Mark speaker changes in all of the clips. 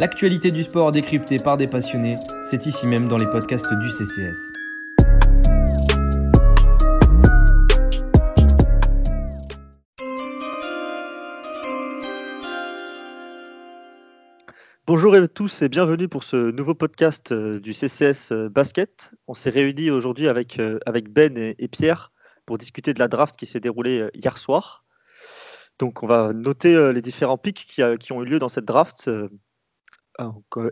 Speaker 1: L'actualité du sport décryptée par des passionnés, c'est ici même dans les podcasts du CCS.
Speaker 2: Bonjour à tous et bienvenue pour ce nouveau podcast euh, du CCS euh, Basket. On s'est réunis aujourd'hui avec, euh, Ben et, Pierre pour discuter de la draft qui s'est déroulée hier soir. Donc on va noter les différents pics qui, ont eu lieu dans cette draft,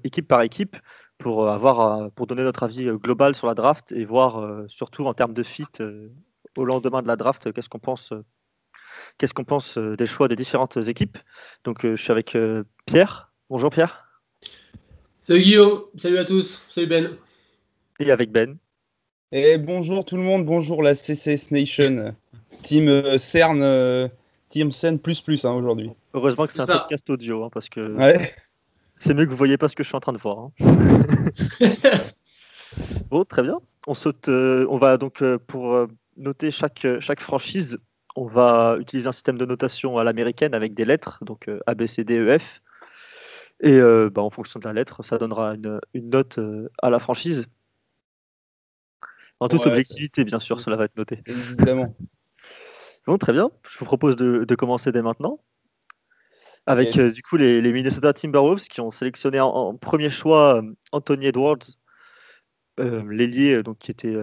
Speaker 2: équipe par équipe, pour, avoir, euh, pour donner notre avis euh, global sur la draft et voir euh, surtout en termes de fit euh, au lendemain de la draft, euh, qu'est-ce qu'on pense, euh, qu'est-ce qu'on pense euh, des choix des différentes équipes. Donc euh, je suis avec euh, Pierre. Bonjour Pierre.
Speaker 3: Salut Guillaume, salut à tous, salut Ben.
Speaker 2: Et avec Ben.
Speaker 4: Et bonjour tout le monde, bonjour la CCS Nation, team euh, CERN, euh, team CERN plus plus hein, aujourd'hui.
Speaker 2: Heureusement que c'est un
Speaker 3: ça.
Speaker 2: podcast audio, hein, parce que
Speaker 4: Ouais.
Speaker 2: C'est mieux que vous voyez pas ce que je suis en train de voir. hein. Bon, très bien. On saute. euh, on va donc euh, pour euh, noter chaque chaque franchise, on va utiliser un système de notation à l'américaine avec des lettres, donc A, B, C, D, E, F. Et bah, en fonction de la lettre, ça donnera une, une note à la franchise. En toute
Speaker 4: Ouais,
Speaker 2: objectivité, bien sûr, cela va être noté.
Speaker 4: Évidemment.
Speaker 2: Bon, très bien. Je vous propose de, de commencer dès maintenant. Avec
Speaker 4: Yes.
Speaker 2: euh, du coup les, les Minnesota Timberwolves qui ont sélectionné en, en premier choix euh, Anthony Edwards, euh, l'ailier donc qui était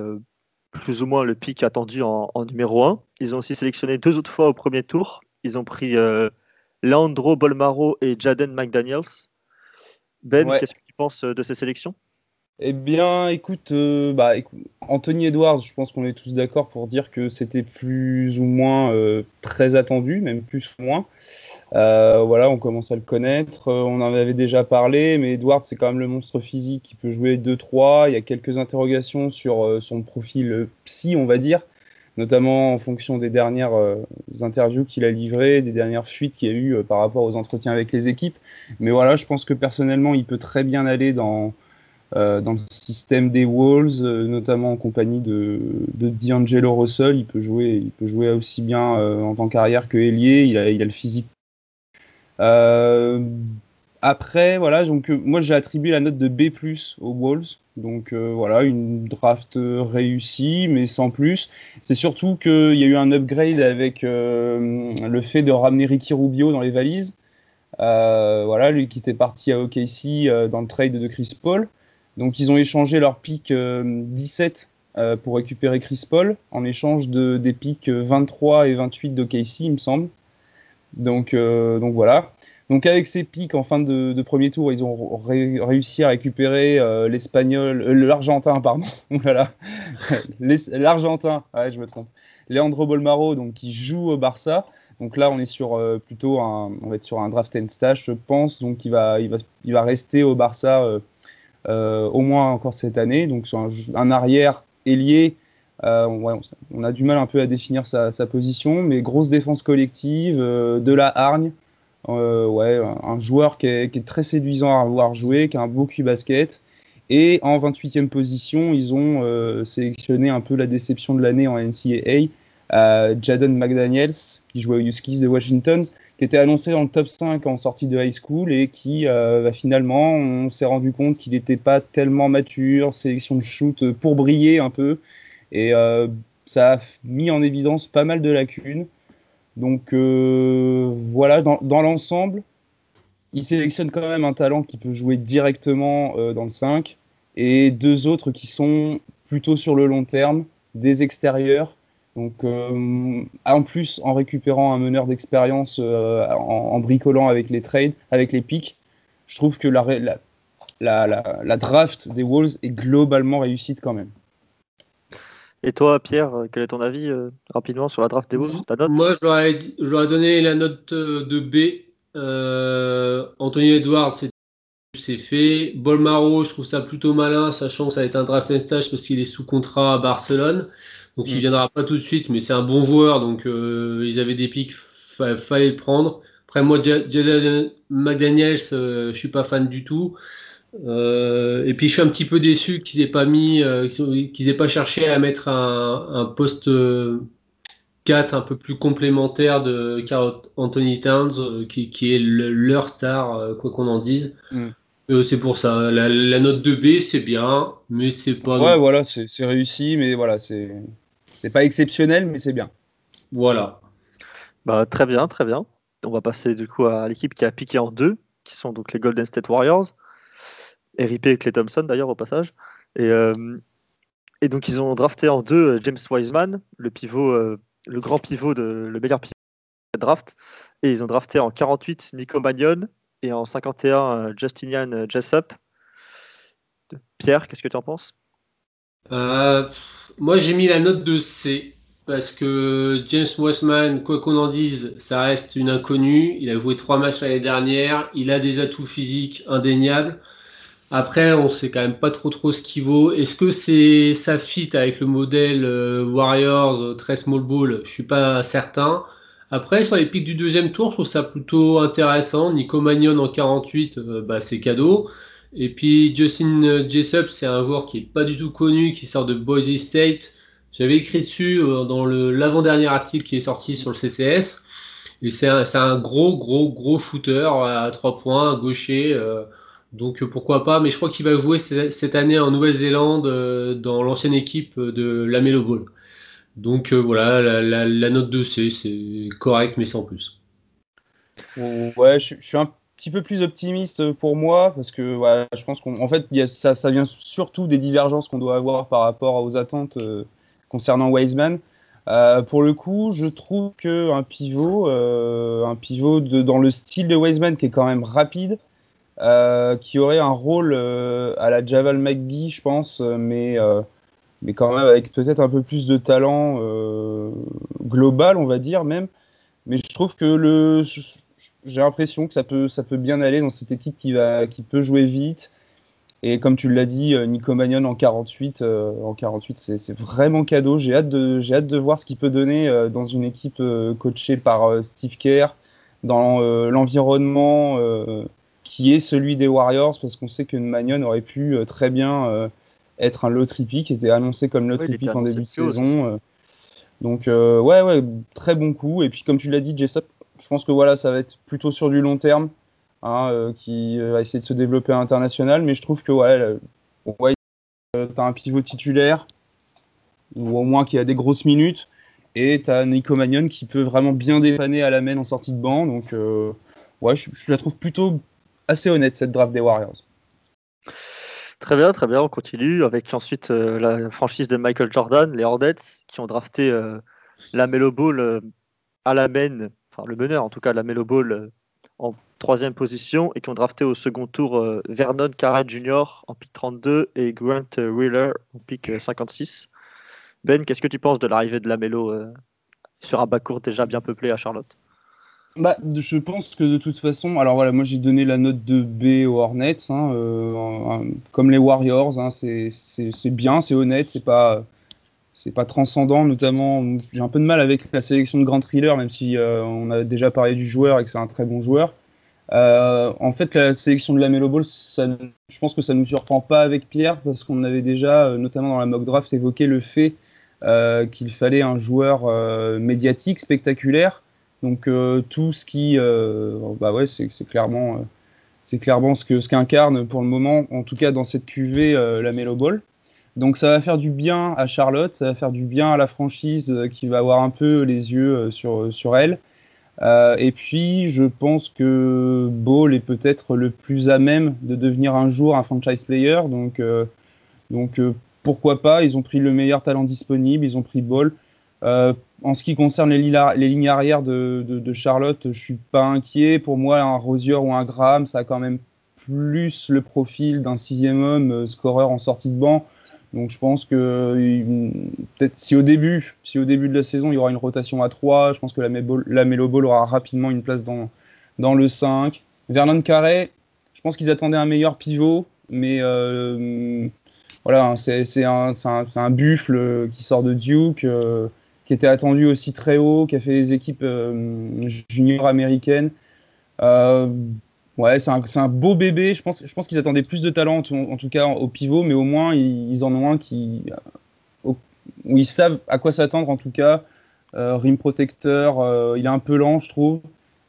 Speaker 2: plus ou moins le pic attendu en, en numéro 1. Ils ont aussi sélectionné deux autres fois au premier tour. Ils ont pris euh, Leandro Bolmaro et Jaden McDaniels. Ben,
Speaker 4: Ouais.
Speaker 2: qu'est-ce que tu penses de ces sélections?
Speaker 4: Eh bien, écoute, euh, bah, écoute, Anthony Edwards, je pense qu'on est tous d'accord pour dire que c'était plus ou moins euh, très attendu, même plus ou moins. Euh, voilà, on commence à le connaître, euh, on en avait déjà parlé, mais Edwards, c'est quand même le monstre physique qui peut jouer 2-3. Il y a quelques interrogations sur euh, son profil psy, on va dire, notamment en fonction des dernières interviews qu'il a livrées, des dernières fuites qu'il y a eu par rapport aux entretiens avec les équipes. Mais voilà, je pense que personnellement, il peut très bien aller dans dans le système des Wolves, notamment en compagnie de, de D'Angelo Russell. Il peut jouer, il peut jouer aussi bien en tant qu'arrière que ailier. Il a, il a le physique. Euh, après, voilà, donc euh, moi j'ai attribué la note de B+ aux Wolves. Donc euh, voilà, une draft réussie, mais sans plus. C'est surtout qu'il y a eu un upgrade avec le fait de ramener Ricky Rubio dans les valises. Voilà, lui qui était parti à OKC dans le trade de Chris Paul. Donc ils ont échangé leur pick euh, 17 euh, pour récupérer Chris Paul en échange de, des picks 23 et 28 d'OKC, il me semble. Donc, euh, donc voilà. Donc avec ces picks en fin de, premier tour, ils ont ré- réussi à récupérer euh, l'espagnol, euh, l'argentin, pardon. Ouh là là. Les- L'argentin, ouais, je me trompe. Leandro Bolmaro, donc qui joue au Barça. Donc là, on est sur plutôt un, on va être sur un draft and stash, je pense. Donc il va, il va, il va rester au Barça au moins encore cette année. Donc sur un, un arrière ailier, euh, on, a du mal un peu à définir sa, position, mais grosse défense collective, euh, de la hargne. Euh, ouais, un, joueur qui est, très séduisant à voir jouer, qui a un beau cul basket. Et en 28e position, ils ont sélectionné un peu la déception de l'année en NCAA, Jaden McDaniels, qui jouait aux Huskies de Washington, qui était annoncé dans le top 5 en sortie de high school et qui bah, finalement, on s'est rendu compte qu'il n'était pas tellement mature, sélection de shoot pour briller un peu. Et euh, ça a mis en évidence pas mal de lacunes. Donc euh, voilà, dans, l'ensemble, il sélectionne quand même un talent qui peut jouer directement euh, dans le 5 et deux autres qui sont plutôt sur le long terme, des extérieurs. Donc en plus, en récupérant un meneur d'expérience, en, bricolant avec les trades, avec les pics, je trouve que la, la draft des Wolves est globalement réussite quand même.
Speaker 2: Et toi, Pierre, quel est ton avis euh, rapidement sur la draft des Wolves Ta note?
Speaker 3: Moi, je leur, ai, donné la note euh, de B. Euh, Anthony Edwards, c'est fait. Bolmaro, je trouve ça plutôt malin, sachant que ça va être un draft and stage parce qu'il est sous contrat à Barcelone. Donc, mm. il viendra pas tout de suite, mais c'est un bon joueur. Donc, euh, ils avaient des pics, fa fallait le prendre. Après, moi, Jaden McDaniels, euh, je suis pas fan du tout. Euh, et puis je suis un petit peu déçu qu'ils aient pas mis, euh, qu'ils aient pas cherché à mettre un, un poste, euh, 4 un peu plus complémentaire de Carl Anthony Towns, qui, est leur star, quoi qu'on en dise. Mm. c'est pour ça. La, note de B, c'est bien, mais c'est pas.
Speaker 4: Ouais, voilà, c'est réussi, mais voilà, c'est pas exceptionnel, mais c'est bien.
Speaker 3: Voilà.
Speaker 2: Bah, très bien, très bien. On va passer du coup à l'équipe qui a piqué en deux, qui sont donc les Golden State Warriors. RIP et Clay Thompson d'ailleurs au passage. Et, euh, et, donc ils ont drafté en deux euh, James Wiseman, le pivot, euh, le grand pivot de le meilleur pivot de draft. Et ils ont drafté en 48 Nico Magnon et en 51 Justinian Jessup. Pierre, qu'est-ce que tu en penses?
Speaker 3: Moi j'ai mis la note de C parce que James Westman, quoi qu'on en dise, ça reste une inconnue. Il a joué trois matchs l'année dernière. Il a des atouts physiques indéniables. Après, on sait quand même pas trop trop ce qu'il vaut. Est-ce que c'est ça fit avec le modèle euh, Warriors euh, très small ball? Je suis pas certain. Après, sur les pics du deuxième tour, je trouve ça plutôt intéressant. Nico Magnon en 48, euh, bah, c'est cadeau. Et puis Justin Jessup, c'est un joueur qui est pas du tout connu, qui sort de Boise State. J'avais écrit dessus dans l'avant-dernier article qui est sorti sur le CCS. Et c'est un, gros, gros, gros shooter à trois points, gaucher. Donc pourquoi pas, mais je crois qu'il va jouer cette année en Nouvelle-Zélande euh, dans l'ancienne équipe de la Melo Ball. Donc voilà, la, note de C, c'est correct, mais sans plus.
Speaker 4: Ouais, je, suis un petit peu plus optimiste pour moi, parce que je pense qu'en fait, ça, vient surtout des divergences qu'on doit avoir par rapport aux attentes concernant Wiseman. Euh, pour le coup, je trouve qu'un pivot, euh, un pivot dans le style de Wiseman qui est quand même rapide, euh, qui aurait un rôle à la Javal McGee, je pense, mais, mais quand même avec peut-être un peu plus de talent global, on va dire même. Mais je trouve que le, j'ai l'impression que ça peut, ça peut bien aller dans cette équipe qui, va, qui peut jouer vite, et comme tu l'as dit, euh, Nico Magnon en 48, euh, en 48 c'est vraiment cadeau. J'ai hâte, de, hâte de voir ce qu'il peut donner euh, dans une équipe coachée par Steve Kerr, dans l'environnement qui est celui des Warriors, parce qu'on sait que Magnon aurait pu très bien être un loterie pick, qui était annoncé comme loterie pick en début de saison. donc ouais, ouais, très bon coup. Et puis comme tu l'as dit, Jessup, je pense que voilà, ça va être plutôt sur du long terme. Hein, euh, qui euh, va essayer de se développer à l'international. Mais je trouve que ouais, ouais euh, tu as un pivot titulaire, ou au moins qui a des grosses minutes, et tu as Nico Magnon qui peut vraiment bien dépanner à la main en sortie de banc. Donc ouais, je, la trouve plutôt assez honnête cette draft des Warriors.
Speaker 2: Très bien, très bien, on continue avec ensuite la franchise de Michael Jordan, les Hornets, qui ont drafté la Melo Ball à la main, enfin le meneur en tout cas, la Melo Ball en troisième position et qui ont drafté au second tour euh, Vernon Carrett Jr. en pick 32 et Grant Wheeler en pick 56. Euh, ben, qu'est-ce que tu penses de l'arrivée de Lamelo euh, sur un backcourt déjà bien peuplé à Charlotte?
Speaker 4: Bah, je pense que de toute façon, alors voilà, moi j'ai donné la note de B aux Hornets, hein, comme les Warriors, hein, c'est bien, c'est honnête, c'est pas, c'est pas transcendant, notamment j'ai un peu de mal avec la sélection de Grant Thriller, même si on a déjà parlé du joueur et que c'est un très bon joueur. Euh, en fait, la sélection de la Melo Ball, je pense que ça ne nous surprend pas avec Pierre, parce qu'on avait déjà, euh, notamment dans la mock draft, évoqué le fait euh, qu'il fallait un joueur médiatique, spectaculaire. Donc tout ce qui, bah ouais, c'est clairement, c'est clairement ce que ce qu'incarne pour le moment, en tout cas dans cette QV, la Melo Ball. Donc ça va faire du bien à Charlotte, ça va faire du bien à la franchise qui va avoir un peu les yeux sur, sur elle. Euh, et puis, je pense que Ball est peut-être le plus à même de devenir un jour un franchise player. Donc, euh, donc euh, pourquoi pas? Ils ont pris le meilleur talent disponible, ils ont pris Ball. En ce qui concerne les, lignes arrière de, Charlotte, je suis pas inquiet. Pour moi, un Rosier ou un Graham, ça a quand même plus le profil d'un sixième homme, scoreur en sortie de banc. Donc je pense que peut-être si au début, si au début de la saison il y aura une rotation à 3, je pense que la, Melo Ball aura rapidement une place dans, le 5. Vernon Carré, je pense qu'ils attendaient un meilleur pivot, mais euh, voilà, c'est un, buffle qui sort de Duke, euh, qui était attendu aussi très haut, qui a fait des équipes euh, juniors américaines. Ouais, c'est un, beau bébé. Je pense, je pense qu'ils attendaient plus de talent, en, tout cas au pivot, mais au moins ils, en ont un qui, où ils savent à quoi s'attendre en tout cas. rim protecteur, il est un peu lent, je trouve.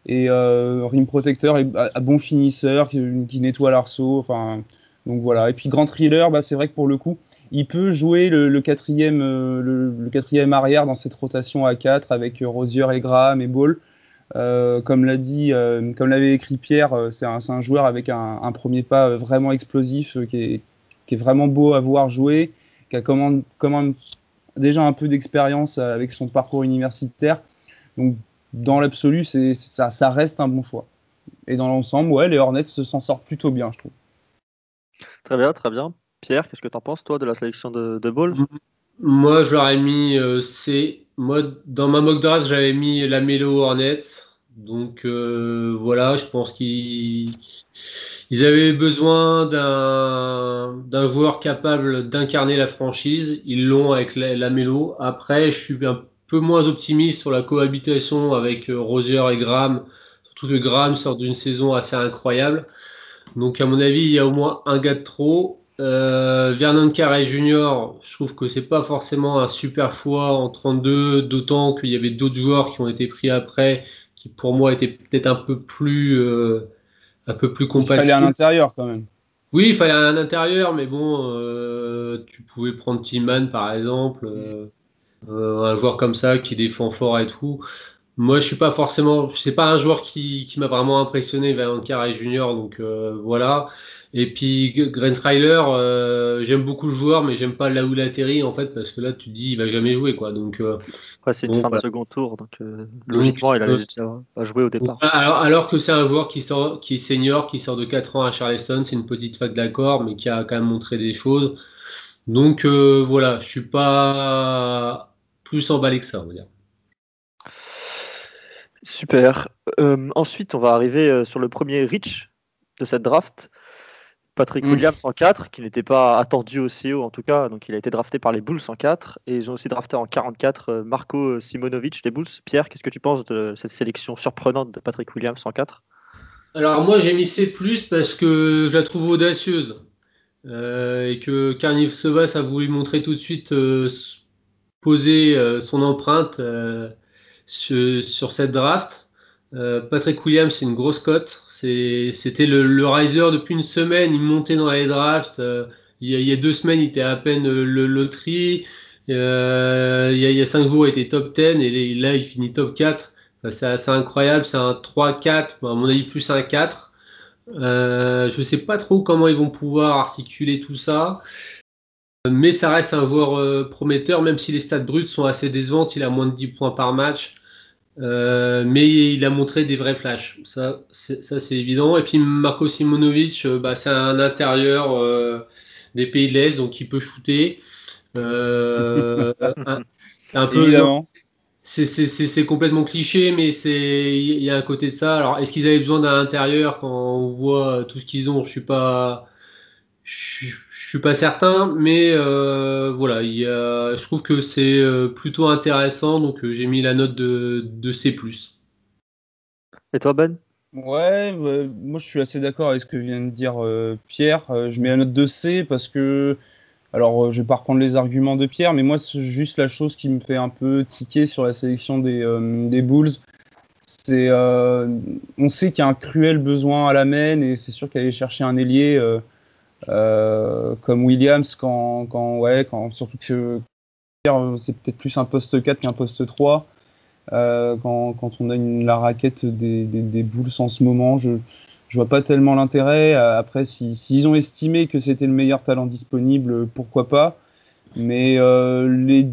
Speaker 4: Et rim protecteur est un bon finisseur qui, nettoie l'arceau. Enfin, donc voilà. Et puis grand thriller, bah, c'est vrai que pour le coup, il peut jouer le, quatrième, le, quatrième arrière dans cette rotation à 4 avec Rosier et Graham et Ball. dit, comme l'avait écrit Pierre, c'est un, joueur avec un, premier pas vraiment explosif qui est, vraiment beau à voir jouer, qui a comment, comment déjà un peu d'expérience avec son parcours universitaire. Donc, dans l'absolu, ça, ça reste un bon choix. Et dans l'ensemble, ouais, les Hornets s'en sortent plutôt bien, je trouve.
Speaker 2: Très bien, très bien. Pierre, qu'est-ce que tu en penses, toi, de la sélection de, Ball?
Speaker 3: Moi, je leur ai mis euh, C. Moi, dans ma mock draft, j'avais mis la Mélo Hornets. Donc, euh, voilà, je pense qu'ils ils avaient besoin d'un joueur capable d'incarner la franchise. Ils l'ont avec la, Mélo. Après, je suis un peu moins optimiste sur la cohabitation avec euh, Rosier et Graham. Surtout que Graham sort d'une saison assez incroyable. Donc, à mon avis, il y a au moins un gars de trop. Euh, Vernon Carré Jr., je trouve que c'est pas forcément un super choix en 32, d'autant qu'il y avait d'autres joueurs qui ont été pris après, qui pour moi étaient peut-être un peu plus euh, un peu plus compatible.
Speaker 4: Il fallait un intérieur quand même.
Speaker 3: Oui, il fallait un intérieur, mais bon, euh, tu pouvais prendre Tillman par exemple, un joueur comme ça qui défend fort et tout. Moi, je suis pas forcément, c'est pas un joueur qui, qui m'a vraiment impressionné, Van Carré Junior, donc voilà. Et puis Grant euh, j'aime beaucoup le joueur, mais j'aime pas là où il atterrit en fait, parce que là tu te dis il va jamais jouer quoi. Donc
Speaker 2: euh, c'est une fin de second tour, donc euh, logiquement il allait pas jouer au départ.
Speaker 3: Alors, alors que c'est un joueur qui sort, qui est senior, qui sort de 4 ans à Charleston, c'est une petite fac d'accord, mais qui a quand même montré des choses. Donc voilà, je suis pas plus emballé que ça, on va dire.
Speaker 2: Super. ensuite, on va arriver sur le premier reach de cette draft. Patrick mm. Williams en 4, qui n'était pas attendu aussi haut en tout cas, donc il a été drafté par les Bulls en 4, et ils ont aussi drafté en 44 euh, Marco Simonovic des Bulls. Pierre, qu'est-ce que tu penses de cette sélection surprenante de Patrick Williams en 4
Speaker 3: Alors moi j'ai mis C+, parce que je la trouve audacieuse, euh, et que Carnif Sevas a voulu montrer tout de suite euh, poser son empreinte sur, cette draft. Patrick Williams, c'est une grosse cote. C'était le, riser depuis une semaine, il montait dans les drafts. Euh, il, y a, deux semaines, il était à peine euh, le loterie. Euh, il, y a, cinq jours, il était top 10 et là, il finit top 4. c'est assez incroyable. C'est un 3-4, à mon avis, plus un 4. je ne sais pas trop comment ils vont pouvoir articuler tout ça. Mais ça reste un joueur prometteur, même si les stats bruts sont assez décevantes. Il a moins de 10 points par match. Euh, mais il a montré des vrais flashs, ça c'est évident. Et puis Marco Simonovic, euh, bah, c'est un intérieur euh, des pays de l'Est, donc il peut shooter. un, peu. C'est complètement cliché, mais c'est il y a un côté de ça. Alors, est-ce qu'ils avaient besoin d'un intérieur quand on voit tout ce qu'ils ont? Je suis pas. Je, je suis pas certain, mais euh, voilà, il y a, je trouve que c'est euh, plutôt intéressant, donc euh, j'ai mis la note de, de C+.
Speaker 2: Et toi, Ben?
Speaker 4: Ouais, moi je suis assez d'accord avec ce que vient de dire Pierre. je mets la note de C parce que, alors je vais pas reprendre les arguments de Pierre, mais moi c'est juste la chose qui me fait un peu tiquer sur la sélection des, des Bulls. C'est, on sait qu'il y a un cruel besoin à la main et c'est sûr qu'aller chercher un ailier euh, comme Williams, quand, quand, ouais, quand, surtout que c'est peut-être plus un poste 4 qu'un poste 3. Euh, quand, quand, on a la raquette des, des, Bulls en ce moment, je je vois pas tellement l'intérêt. Après, s'ils si, ont estimé que c'était le meilleur talent disponible, pourquoi pas. Mais euh, les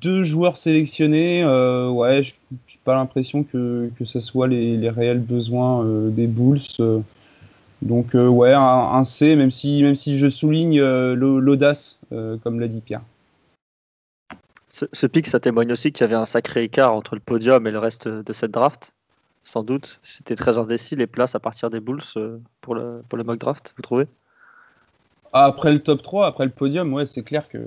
Speaker 4: deux joueurs sélectionnés, euh, ouais, je n'ai pas l'impression que, que ce soit les, réels besoins euh, des Bulls. Donc euh, ouais, un, C, même si, même si je souligne euh, l'audace, euh, comme l'a dit Pierre.
Speaker 2: Ce, pic, ça témoigne aussi qu'il y avait un sacré écart entre le podium et le reste de cette draft. Sans doute, c'était très indécis les places à partir des Bulls pour le, pour le mock draft, vous trouvez?
Speaker 4: Après le top 3, après le podium, ouais, c'est clair que,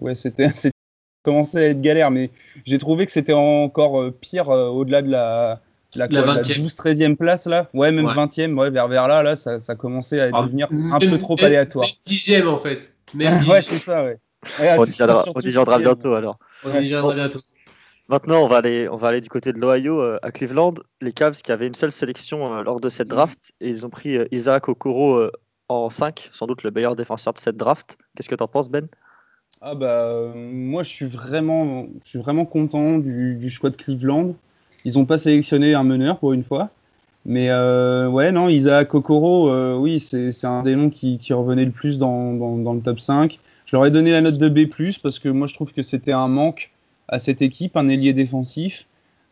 Speaker 4: ouais, c'était commençait à être galère, mais j'ai trouvé que c'était encore pire au-delà de la, la, 12-13e place là? Ouais, même 20e, ouais, vers, vers là, là ça, ça commençait à ah, devenir un peu trop aléatoire.
Speaker 3: 10e en fait.
Speaker 4: ouais, c'est ça, ouais.
Speaker 2: on y viendra bientôt alors.
Speaker 3: On y viendra bientôt.
Speaker 2: Maintenant, on va aller, on va aller du côté de l'Ohio euh, à Cleveland. Les Cavs qui avaient une seule sélection euh, lors de cette draft et ils ont pris euh, Isaac Okoro euh, en 5, sans doute le meilleur défenseur de cette draft. Qu'est-ce que tu en penses, Ben?
Speaker 4: Ah bah euh, moi je suis vraiment je suis vraiment content du, du choix de Cleveland. Ils n'ont pas sélectionné un meneur pour une fois. Mais euh, ouais non Isaac Okoro euh, oui c'est un des noms qui, qui revenait le plus dans, dans, le top 5. Je leur ai donné la note de B+, parce que moi je trouve que c'était un manque à cette équipe, un ailier défensif.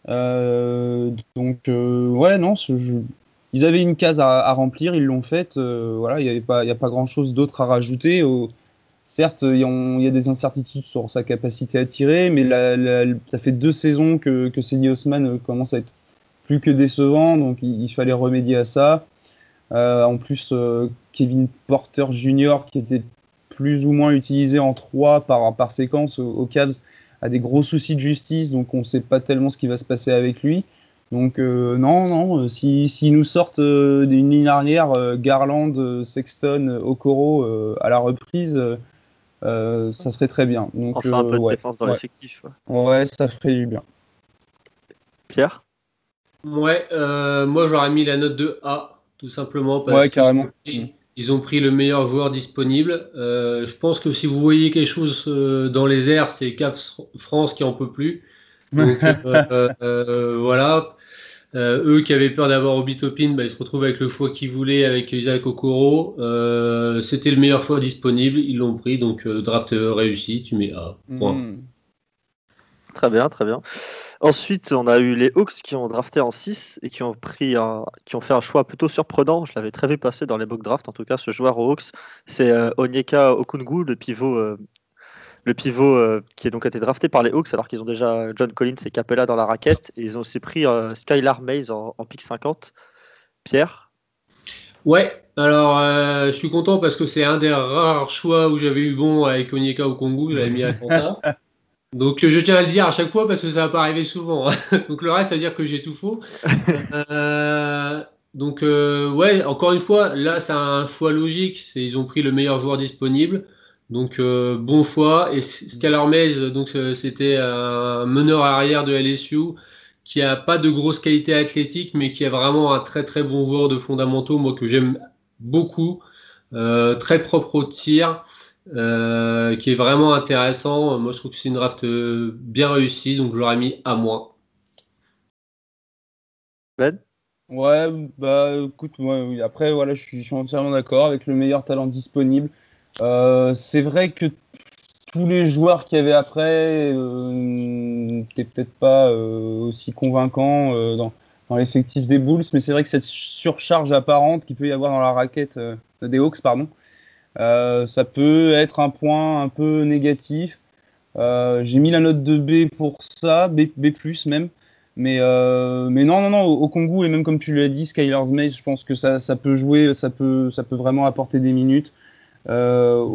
Speaker 4: Euh, donc ouais non ils avaient une case à, remplir, ils l'ont faite. voilà il n'y a pas grand chose d'autre à rajouter. Certes, il y, a- des incertitudes sur sa capacité à tirer, mais ça fait deux saisons que, que Cedi Osman euh, commence à être plus que décevant, donc il, fallait remédier à ça. Euh, en plus, euh, Kevin Porter Jr., qui était plus ou moins utilisé en 3 par, par séquence au- aux Cavs, a des gros soucis de justice, donc on ne sait pas tellement ce qui va se passer avec lui. Donc non, non, euh, si, s'ils nous sortent d'une ligne arrière, Garland, Sexton, Okoro à la reprise, euh, euh, ça serait très bien. Donc,
Speaker 2: Enfin, un
Speaker 4: euh,
Speaker 2: peu de
Speaker 4: ouais,
Speaker 2: défense dans
Speaker 4: ouais.
Speaker 2: l'effectif. ouais.
Speaker 4: Ouais, ça ferait du bien.
Speaker 2: Pierre?
Speaker 3: Ouais, euh, moi j'aurais mis la note de A, tout simplement parce
Speaker 4: Ouais, carrément.
Speaker 3: qu'ils ils ont pris le meilleur joueur disponible. Euh, je pense que si vous voyez quelque chose euh, dans les airs, c'est Cap France qui en peut plus. Donc euh, euh, voilà. Euh, eux qui avaient peur d'avoir Obi Toppin, bah, ils se retrouvent avec le choix qu'ils voulaient avec Isaac Okoro. Euh, C'était le meilleur choix disponible, ils l'ont pris, donc euh, draft réussi, tu mets A. Point.
Speaker 4: Mm.
Speaker 2: Très bien, très bien. Ensuite, on a eu les Hawks qui ont drafté en 6 et qui ont pris un, qui ont fait un choix plutôt surprenant. Je l'avais très vu passer dans les mock drafts, en tout cas, ce joueur aux Hawks. C'est euh, Onyeka Okungu, le pivot, euh, le pivot euh, qui a donc été drafté par les Hawks, alors qu'ils ont déjà John Collins et Capella dans la raquette. Et ils ont aussi pris euh, Skylar Mays en, en pick 50. Pierre?
Speaker 3: Ouais, alors euh, je suis content parce que c'est un des rares choix où j'avais eu bon avec Onyeka au Congo, je l'avais mis à Atlanta. Donc je tiens à le dire à chaque fois parce que ça va pas arriver souvent. hein. Donc le reste, ça veut dire que j'ai tout faux. Donc ouais, encore une fois, là c'est un choix logique. Ils ont pris le meilleur joueur disponible. Donc euh, bon choix. Et Skylar Mays, donc euh, c'était un meneur arrière de LSU qui a pas de grosse qualité athlétique, mais qui est vraiment un très très bon joueur de fondamentaux, moi que j'aime beaucoup, euh, très propre au tir, euh, qui est vraiment intéressant. Moi je trouve que c'est une draft bien réussie, donc je l'aurais mis à moins.
Speaker 2: Ben?
Speaker 4: Ouais, bah écoute, moi, après, voilà, je suis, je suis entièrement d'accord avec le meilleur talent disponible. Euh, c'est vrai que tous les joueurs qu'il y avait après euh, n'étaient peut-être pas euh, aussi convaincants dans, l'effectif des Bulls, mais c'est vrai que cette surcharge apparente qu'il peut y avoir dans la raquette des Hawks, pardon, ça peut être un point un peu négatif. J'ai mis la note de B pour ça, B, B+, même. Mais, mais non, non, non, au, Congo, et même comme tu l'as dit, Skylar's Maze, je pense que ça, ça peut jouer, ça peut, ça peut vraiment apporter des minutes. Euh,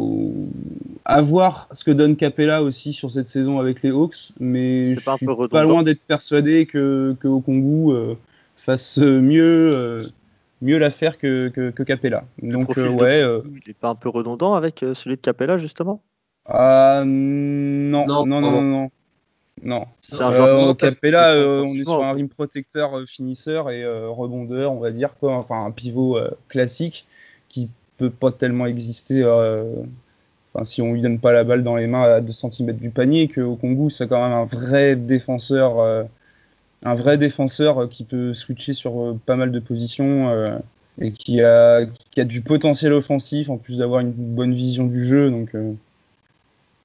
Speaker 4: à voir ce que donne Capella aussi sur cette saison avec les Hawks, mais je
Speaker 2: pas
Speaker 4: suis pas loin d'être persuadé que, que Congo euh, fasse mieux, euh, mieux l'affaire que, que, que Capella.
Speaker 2: Le
Speaker 4: Donc euh,
Speaker 2: de
Speaker 4: ouais, euh,
Speaker 2: Il n'est pas un peu redondant avec celui de Capella, justement?
Speaker 4: Ah, non,
Speaker 3: Non,
Speaker 4: non, non, non, non, non.
Speaker 2: C'est un
Speaker 4: Capella, euh, on est sur un rim protecteur euh, finisseur et euh, rebondeur, on va dire quoi, enfin un pivot euh, classique qui peut pas tellement exister. euh, si on lui donne pas la balle dans les mains à 2 cm du panier, que au Congo c'est quand même un vrai défenseur, euh, un vrai défenseur euh, qui peut switcher sur pas mal de positions et qui a, qui a du potentiel offensif en plus d'avoir une bonne vision du jeu. Donc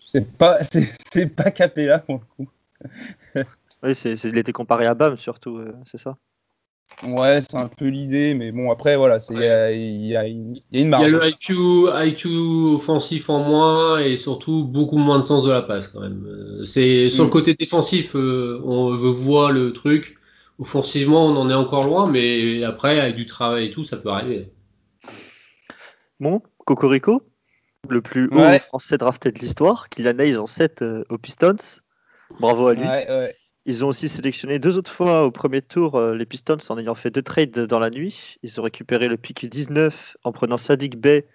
Speaker 4: c'est pas, c'est pas Capella pour le coup.
Speaker 2: Oui, il était comparé à Bam, surtout, c'est ça
Speaker 4: Ouais, c'est un peu l'idée, mais bon, après, voilà, c'est- il y, a, il y, a, il y a une
Speaker 3: Il y
Speaker 4: marge.
Speaker 3: a le IQ, IQ offensif en moins et surtout beaucoup moins de sens de la passe quand même. Euh, C'est sur
Speaker 4: Mm.
Speaker 3: le côté défensif, euh, on, je vois le truc. Offensivement, on en est encore loin, mais après, avec du travail et tout, ça peut arriver.
Speaker 2: Bon, Cocorico, le plus haut
Speaker 4: Ouais.
Speaker 2: français drafté de l'histoire, Kylian Hayes en 7 euh, aux Pistons. Bravo à lui.
Speaker 4: Ouais, ouais.
Speaker 2: Ils ont aussi sélectionné deux autres fois au premier tour euh, les Pistons en ayant fait deux trades dans la nuit. Ils ont récupéré le pick 19 en prenant Sadik Bey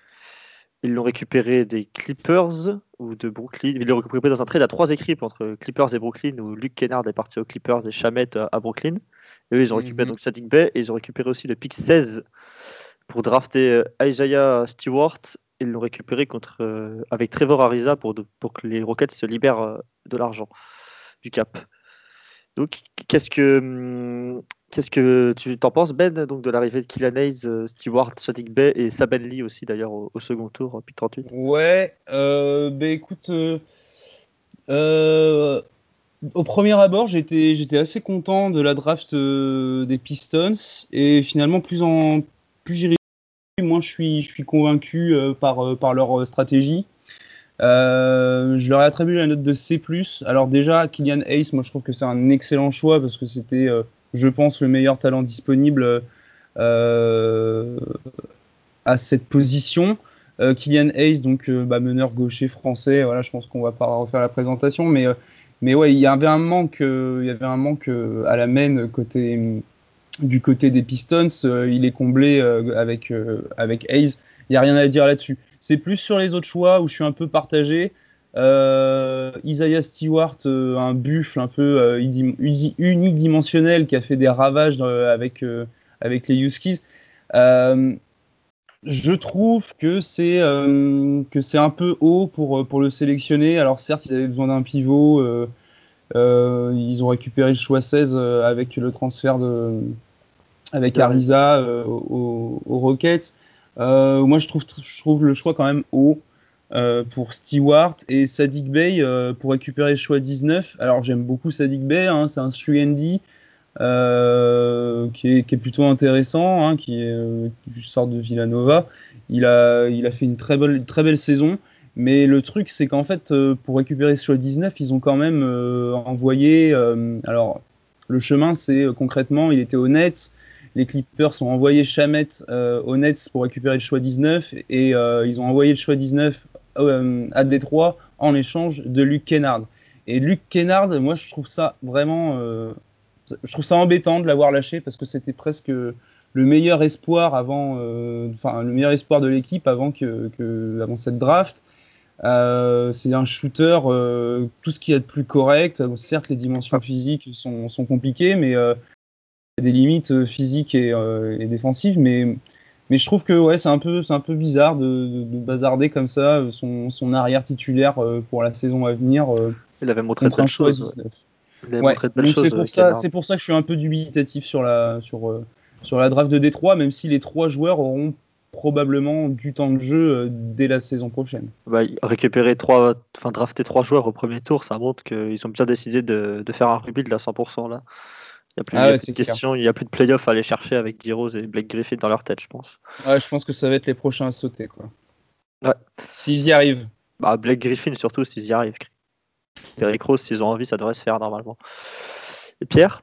Speaker 2: ils l'ont récupéré des Clippers ou de Brooklyn. Ils l'ont récupéré dans un trade à trois équipes entre Clippers et Brooklyn où Luke Kennard est parti aux Clippers et Chamet à Brooklyn. Et eux, ils ont récupéré
Speaker 4: Mhm.
Speaker 2: donc Sadiq Bey et ils ont récupéré aussi le pick 16 pour drafter euh, Isaiah Stewart. Ils l'ont récupéré contre, euh, avec Trevor Ariza pour, de- pour que les Rockets se libèrent euh, de l'argent du cap. Donc, qu'est-ce que, hum, qu'est-ce que tu t'en penses, Ben, donc de l'arrivée de Killian euh, Stewart, Sadiq Bey et Saben Lee aussi, d'ailleurs, au, second tour, euh, pick 38
Speaker 4: Ouais, euh, bah écoute, au premier abord, j'étais j'étais assez content de la draft des Pistons et finalement plus en plus j'y moins je suis convaincu par par leur stratégie. Euh, je leur ai attribué la note de C+. Alors déjà, Kylian Hayes, moi je trouve que c'est un excellent choix parce que c'était, euh, je pense, le meilleur talent disponible euh, à cette position. Kylian Hayes, donc bah, meneur gaucher français, voilà, je pense qu'on va pas refaire la présentation, mais mais ouais, il y avait un manque, il y avait un manque à la main côté du côté des Pistons. il est comblé avec avec Hayes. Il y a rien à dire là-dessus. C'est plus sur les autres choix où je suis un peu partagé. Euh, Isaiah Stewart, euh, un buffle un peu euh, uni- uni- unidimensionnel qui a fait des ravages avec avec les Huskies. Je trouve que c'est que c'est un peu haut pour pour le sélectionner. Alors certes, ils avaient besoin d'un pivot. ils ont récupéré le choix 16 euh, avec le transfert de avec. Ariza aux, aux Rockets. Euh, moi, je trouve le choix quand même haut euh, pour Stewart et Sadik Bey euh, pour récupérer le choix 19. Alors j'aime beaucoup Sadik Bey, hein, c'est un 3D euh, qui, est, qui est plutôt intéressant, hein, qui, est, qui sort de Villanova. Il a, fait une très belle, saison. Mais le truc, c'est qu'en fait, pour récupérer ce choix 19, ils ont quand même envoyé. alors, le chemin, c'est concrètement, il était au Nets. Les Clippers ont envoyé Chamet euh, aux Nets pour récupérer le choix 19 et euh, ils ont envoyé le choix 19 euh, à Détroit en échange de Luke Kennard. Et Luke Kennard, moi, je trouve ça vraiment. euh, je trouve ça embêtant de l'avoir lâché parce que c'était presque le meilleur espoir avant, euh, enfin le meilleur espoir de l'équipe avant que, que- avant cette draft. Euh, c'est un shooter, tout ce qu'il y a de plus correct. Certes, les dimensions physiques sont, sont compliquées, mais des limites euh, physiques et, euh, et défensives. Mais, mais je trouve que ouais, c'est un peu, c'est un peu bizarre de, de- de bazarder comme ça euh, son, son arrière titulaire pour la saison à venir
Speaker 2: Il avait montré de
Speaker 4: contre un
Speaker 2: belles
Speaker 4: choix
Speaker 2: choses. ouais.
Speaker 4: 19.
Speaker 2: Il avait
Speaker 4: Ouais,
Speaker 2: montré de choses.
Speaker 4: c'est pour ça,
Speaker 2: Kennard.
Speaker 4: c'est pour ça que je suis un peu dubitatif sur la sur sur la draft de Détroit, même si les trois joueurs auront probablement du temps de jeu dès la saison prochaine.
Speaker 2: Bah, récupérer trois, enfin drafter trois joueurs au premier tour, ça montre qu'ils ont bien décidé de, de faire un rebuild à 100% là. Il n'y a plus,
Speaker 4: Ah
Speaker 2: il y a
Speaker 4: ouais,
Speaker 2: plus de question, il n'y a plus de playoff à aller chercher avec D-Rose et Blake Griffin dans leur tête, je pense.
Speaker 4: Ouais, je pense que ça va être les prochains à sauter quoi.
Speaker 2: Ouais.
Speaker 4: S'ils y arrivent.
Speaker 2: Bah, Blake Griffin surtout s'ils y arrivent. Derrick Rose, s'ils ont envie, ça devrait se faire normalement. Et Pierre?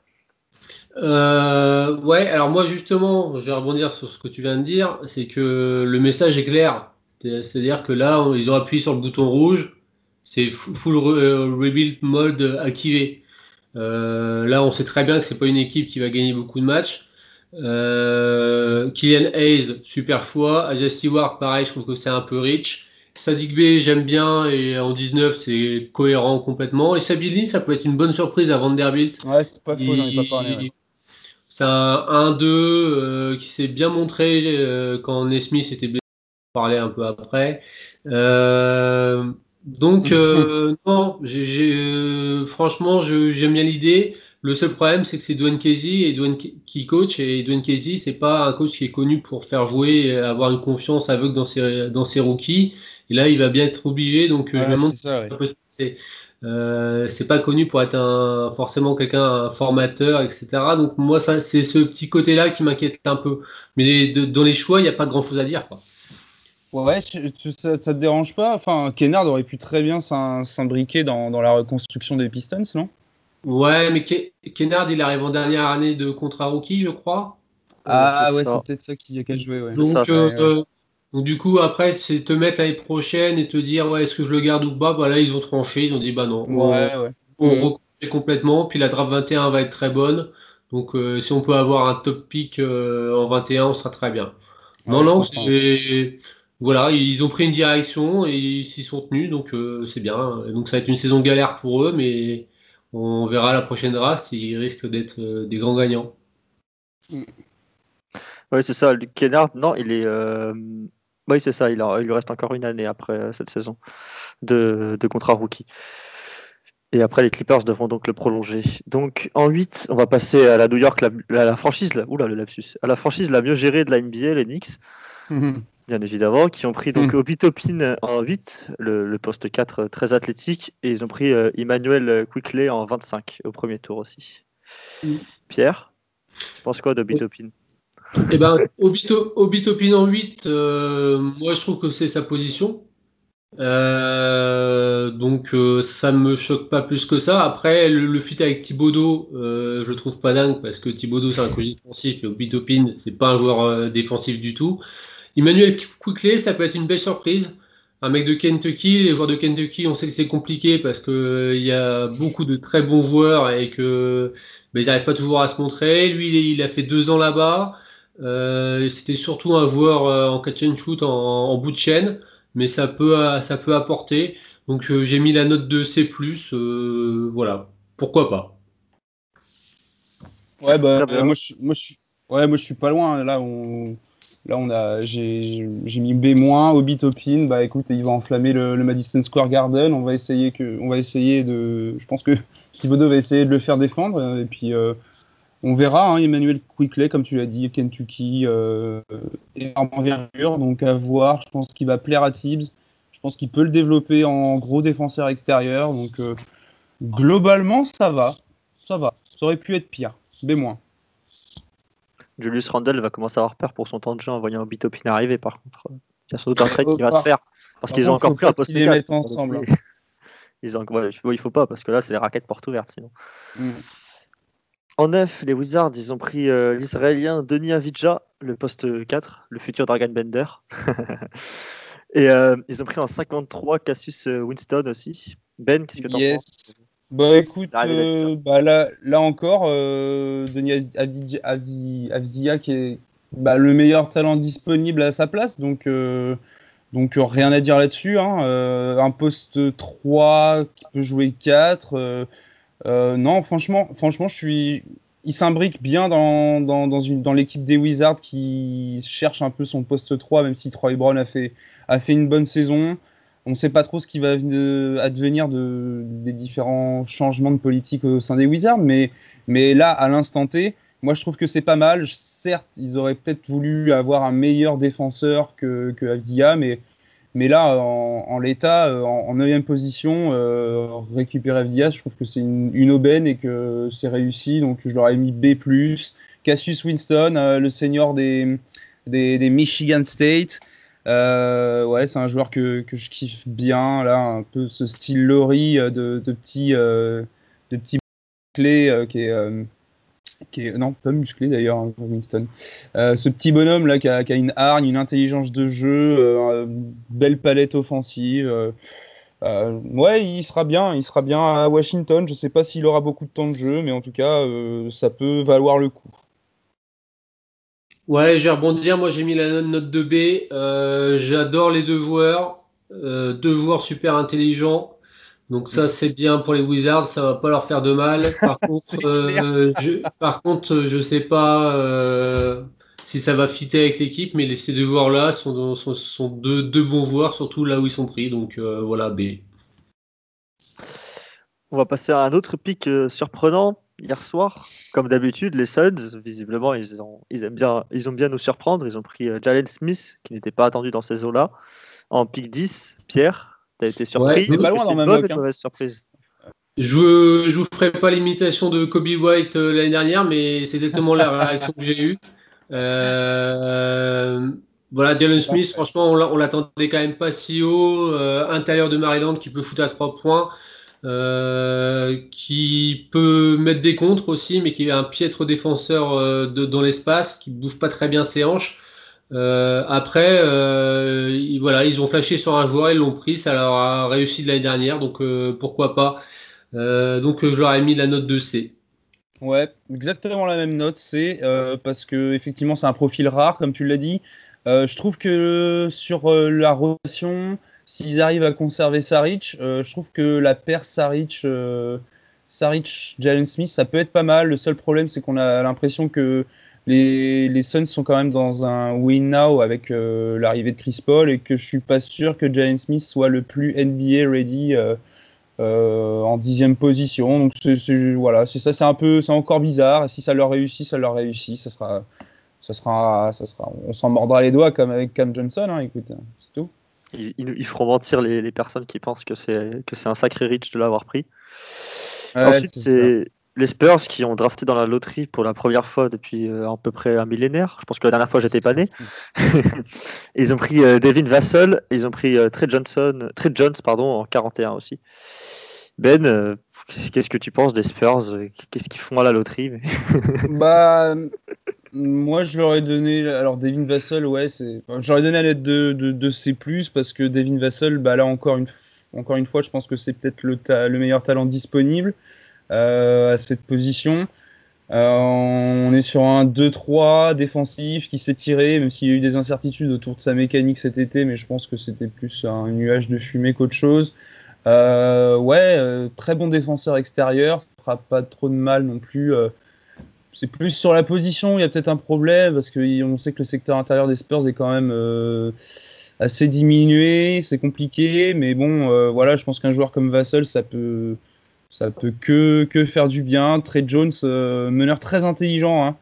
Speaker 3: Euh, ouais, alors moi justement, je vais rebondir sur ce que tu viens de dire, c'est que le message est clair. C'est- C'est-à-dire que là, on- ils ont appuyé sur le bouton rouge, c'est fu- full re- euh, rebuild mode activé. Euh, là, on sait très bien que c'est pas une équipe qui va gagner beaucoup de matchs. Euh, Kylian Hayes, super choix. Aja Stewart, pareil, je trouve que c'est un peu rich. Sadiq Bey, j'aime bien et en 19, c'est cohérent complètement. Et Sabili, ça peut être une bonne surprise à Vanderbilt.
Speaker 4: Ouais, c'est pas faux, j'en ai pas parlé. ouais.
Speaker 3: C'est un 1-2 euh, qui s'est bien montré euh, quand Nesmith était blessé. On en parlait un peu après. Euh, donc, euh, non, j'ai- j'ai, euh, franchement, je- j'aime bien l'idée. Le seul problème, c'est que c'est Dwayne Casey et Dwayne qui coach. Et Dwayne Casey, c'est pas un coach qui est connu pour faire jouer et avoir une confiance aveugle dans ses, dans ses rookies. Et là, il va bien être obligé. Donc, euh,
Speaker 4: c'est
Speaker 3: euh, c'est pas connu pour être un forcément quelqu'un un formateur etc donc moi ça c'est ce petit côté là qui m'inquiète un peu mais de- dans les choix il n'y a pas grand chose à dire quoi
Speaker 4: Ouais, tu- ça, ça te dérange pas? Enfin, Kennard aurait pu très bien s'im- s'imbriquer dans, dans la reconstruction des Pistons, non?
Speaker 3: Ouais mais Ke- Kennard il arrive en dernière année de contrat rookie je crois
Speaker 4: Ah
Speaker 2: c'est
Speaker 4: ouais, c'est peut-être ça qui a qu'à jouer, ouais.
Speaker 2: Ça,
Speaker 3: donc, euh,
Speaker 4: ouais.
Speaker 3: euh, donc du coup après c'est te mettre l'année prochaine et te dire ouais est-ce que je le garde ou pas? Voilà ils ont tranché ils ont dit bah non on-
Speaker 4: Ouais, ouais.
Speaker 3: on reconstruit complètement puis la draft 21 va être très bonne donc euh, si on peut avoir un top pick euh, en 21 on sera très bien Non,
Speaker 4: Ouais,
Speaker 3: non,
Speaker 4: comprends.
Speaker 3: c'est. Voilà, ils ont pris une direction et ils s'y sont tenus, donc c'est bien. Donc ça va être une saison galère pour eux, mais on verra la prochaine draft, ils risquent d'être des grands gagnants.
Speaker 2: Oui, c'est ça. Luke Kennard, non, il est. Oui, c'est ça. Il, il, lui reste encore une année après cette saison de, de contrat rookie. Et après, les Clippers devront donc le prolonger. Donc, en 8, on va passer à la New York, la, la, franchise, la, oula, le lapsus, à la franchise la mieux gérée de la NBA, les Knicks. bien évidemment, qui ont pris donc mm. Obi Topin en 8, le, poste 4 très athlétique, et ils ont pris euh, Emmanuel Quickley en 25, au premier tour aussi. Mm. Pierre, tu penses quoi d'Obi Topin
Speaker 3: Eh ben, Obi Topin en 8, euh, moi je trouve que c'est sa position. Euh, donc euh, ça me choque pas plus que ça. Après le, le fit avec Thibodeau, euh, je trouve pas dingue parce que Thibodeau c'est un coach défensif et Obitopin c'est pas un joueur euh, défensif du tout. Emmanuel Quickley ça peut être une belle surprise. Un mec de Kentucky, les joueurs de Kentucky on sait que c'est compliqué parce que il y a beaucoup de très bons joueurs et que mais ils n'arrivent pas toujours à se montrer. Lui il, a fait deux ans là-bas. C'était surtout un joueur en catch and shoot en, en bout de chaîne mais ça peut, euh, ça peut apporter. Donc euh, j'ai mis la note de C+, euh, voilà, pourquoi pas?
Speaker 4: Ouais, bah, moi, je, moi, je, ouais, moi je suis pas loin. Là, on, là, on a, j'ai mis B-, Obi Topin. Bah écoute, il va enflammer le, Madison Square Garden. On va essayer que, on va essayer de, je pense que Thibodeau va essayer de le faire défendre. Et puis, on verra. Hein, Emmanuel Quickley, comme tu l'as dit, Kentucky, euh, énorme envergure, donc à voir. Je pense qu'il va plaire à Tibbs. Je pense qu'il peut le développer en gros défenseur extérieur. Donc euh, globalement, ça va. Ça va. Ça aurait pu être pire. B-.
Speaker 2: Julius Randle va commencer à avoir peur pour son temps de jeu en voyant Bitopin arriver, par contre. Il y a sans doute un trade qui va se faire. Parce qu'ils ont encore plus un poste
Speaker 4: les mettre ensemble.
Speaker 2: Ils ont... il faut pas, parce que là, c'est les raquettes portes ouvertes sinon. Mm. En neuf, les Wizards, ils ont pris euh, l'Israélien Denis Avidja, le poste 4, le futur Dragon Bender. Et euh, ils ont pris en 53 Cassius euh, Winston aussi. Ben, qu'est-ce que tu yes. penses?
Speaker 4: Bah écoute, bah, là, là encore, Denis Avdija qui est bah, le meilleur talent disponible à sa place, donc, donc rien à dire là-dessus. Hein. un poste 3 qui peut jouer 4 euh, non, franchement, franchement, je suis. Il s'imbrique bien dans, dans, dans, une, dans l'équipe des Wizards qui cherche un peu son poste 3, même si Troy Brown a fait, a fait une bonne saison. On ne sait pas trop ce qui va advenir de, des différents changements de politique au sein des Wizards, mais, mais là, à l'instant T, moi je trouve que c'est pas mal. Certes, ils auraient peut-être voulu avoir un meilleur défenseur que, que Avdia, mais mais là, en, l'état, euh, en neuvième position, euh, récupérer FDS, je trouve que c'est une, aubaine et que c'est réussi. Donc je leur ai mis B. Cassius Winston, euh, le senior des, des, Michigan State. Ouais, c'est un joueur que, que, je kiffe bien. Là, un peu ce style Laurie de, de petits de petits clés qui est qui est non pas musclé d'ailleurs hein, Winston euh, ce petit bonhomme là qui a, une hargne une intelligence de jeu euh, belle palette offensive euh, ouais il sera bien il sera bien à Washington je sais pas s'il aura beaucoup de temps de jeu mais en tout cas ça peut valoir le coup
Speaker 3: ouais je vais rebondir. Moi j'ai mis la note de B. J'adore les deux joueurs. Deux joueurs super intelligents. Donc ça c'est bien pour les Wizards, ça va pas leur faire de mal. Par contre, euh, je, par contre, je sais pas euh, si ça va fitter avec l'équipe, mais ces deux joueurs-là sont, sont, sont deux, deux, bons joueurs, surtout là où ils sont pris. Donc euh, voilà, B.
Speaker 2: On va passer à un autre pic surprenant hier soir. Comme d'habitude, les Suns, visiblement, ils ont, ils, aiment bien, ils ont bien nous surprendre. Ils ont pris Jalen Smith, qui n'était pas attendu dans ces eaux-là, en pic 10. Pierre, T'as été surpris?
Speaker 4: Ouais, bonne hein.
Speaker 3: mauvaise surprise? Je, je vous ferai pas l'imitation de Kobe White euh, l'année dernière, mais c'est exactement la réaction que j'ai eue. Euh, voilà, Jalen Smith, franchement, on l'attendait quand même pas si haut. Euh, intérieur de Maryland qui peut foutre à trois points, euh, qui peut mettre des contres aussi, mais qui est un piètre défenseur euh, dans l'espace, qui bouge pas très bien ses hanches. Euh, après, ils, voilà, ils ont flashé sur un joueur, ils l'ont pris, ça leur a réussi de l'année dernière, donc pourquoi pas. donc je leur ai mis la note de C.
Speaker 4: Ouais, exactement la même note C, parce que effectivement c'est un profil rare, comme tu l'as dit. Je trouve que sur la rotation, s'ils arrivent à conserver Saric, euh, je trouve que la paire Saric, euh, Saric, Jalen Smith, ça peut être pas mal. Le seul problème, c'est qu'on a l'impression que les, Suns sont quand même dans un win now avec euh, l'arrivée de Chris Paul et que je suis pas sûr que Jalen Smith soit le plus NBA ready euh, euh, en dixième position. Donc voilà, c'est ça, c'est un peu, c'est encore bizarre. Si ça leur réussit, ça leur réussit. Ça sera, ça sera, ça sera, on s'en mordra les doigts comme avec Cam Johnson. Hein, écoute.
Speaker 2: Ils, feront mentir les, les personnes qui pensent que c'est que c'est un sacré reach de l'avoir pris.
Speaker 4: Ouais,
Speaker 2: Ensuite,
Speaker 4: c'est
Speaker 2: les Spurs qui ont drafté dans la loterie pour la première fois depuis euh, à peu près un millénaire. Je pense que la dernière fois, j'étais pas né. ils ont pris euh, Devin Vassell, ils ont pris euh, Trey Johnson, Trey Jones pardon, en 41 aussi. Ben, qu'est-ce que tu penses des Spurs? Qu'est-ce qu'ils font à la loterie?
Speaker 4: Bah, moi, je leur ai donné. Alors, Devin Vassell, ouais, c'est. je donné la lettre de, de, C, parce que Devin Vassell, bah là, encore une, encore une fois, je pense que c'est peut-être le, le meilleur talent disponible euh, à cette position. Euh, on est sur un 2-3 défensif qui s'est tiré, même s'il y a eu des incertitudes autour de sa mécanique cet été, mais je pense que c'était plus un nuage de fumée qu'autre chose. Euh, ouais, très bon défenseur extérieur, ça fera pas trop de mal non plus. C'est plus sur la position, il y a peut-être un problème parce qu'on sait que le secteur intérieur des Spurs est quand même euh, assez diminué, c'est compliqué, mais bon, euh, voilà, je pense qu'un joueur comme Vassell, ça peut, ça peut que, que faire du bien. Trey Jones, euh, meneur très intelligent hein,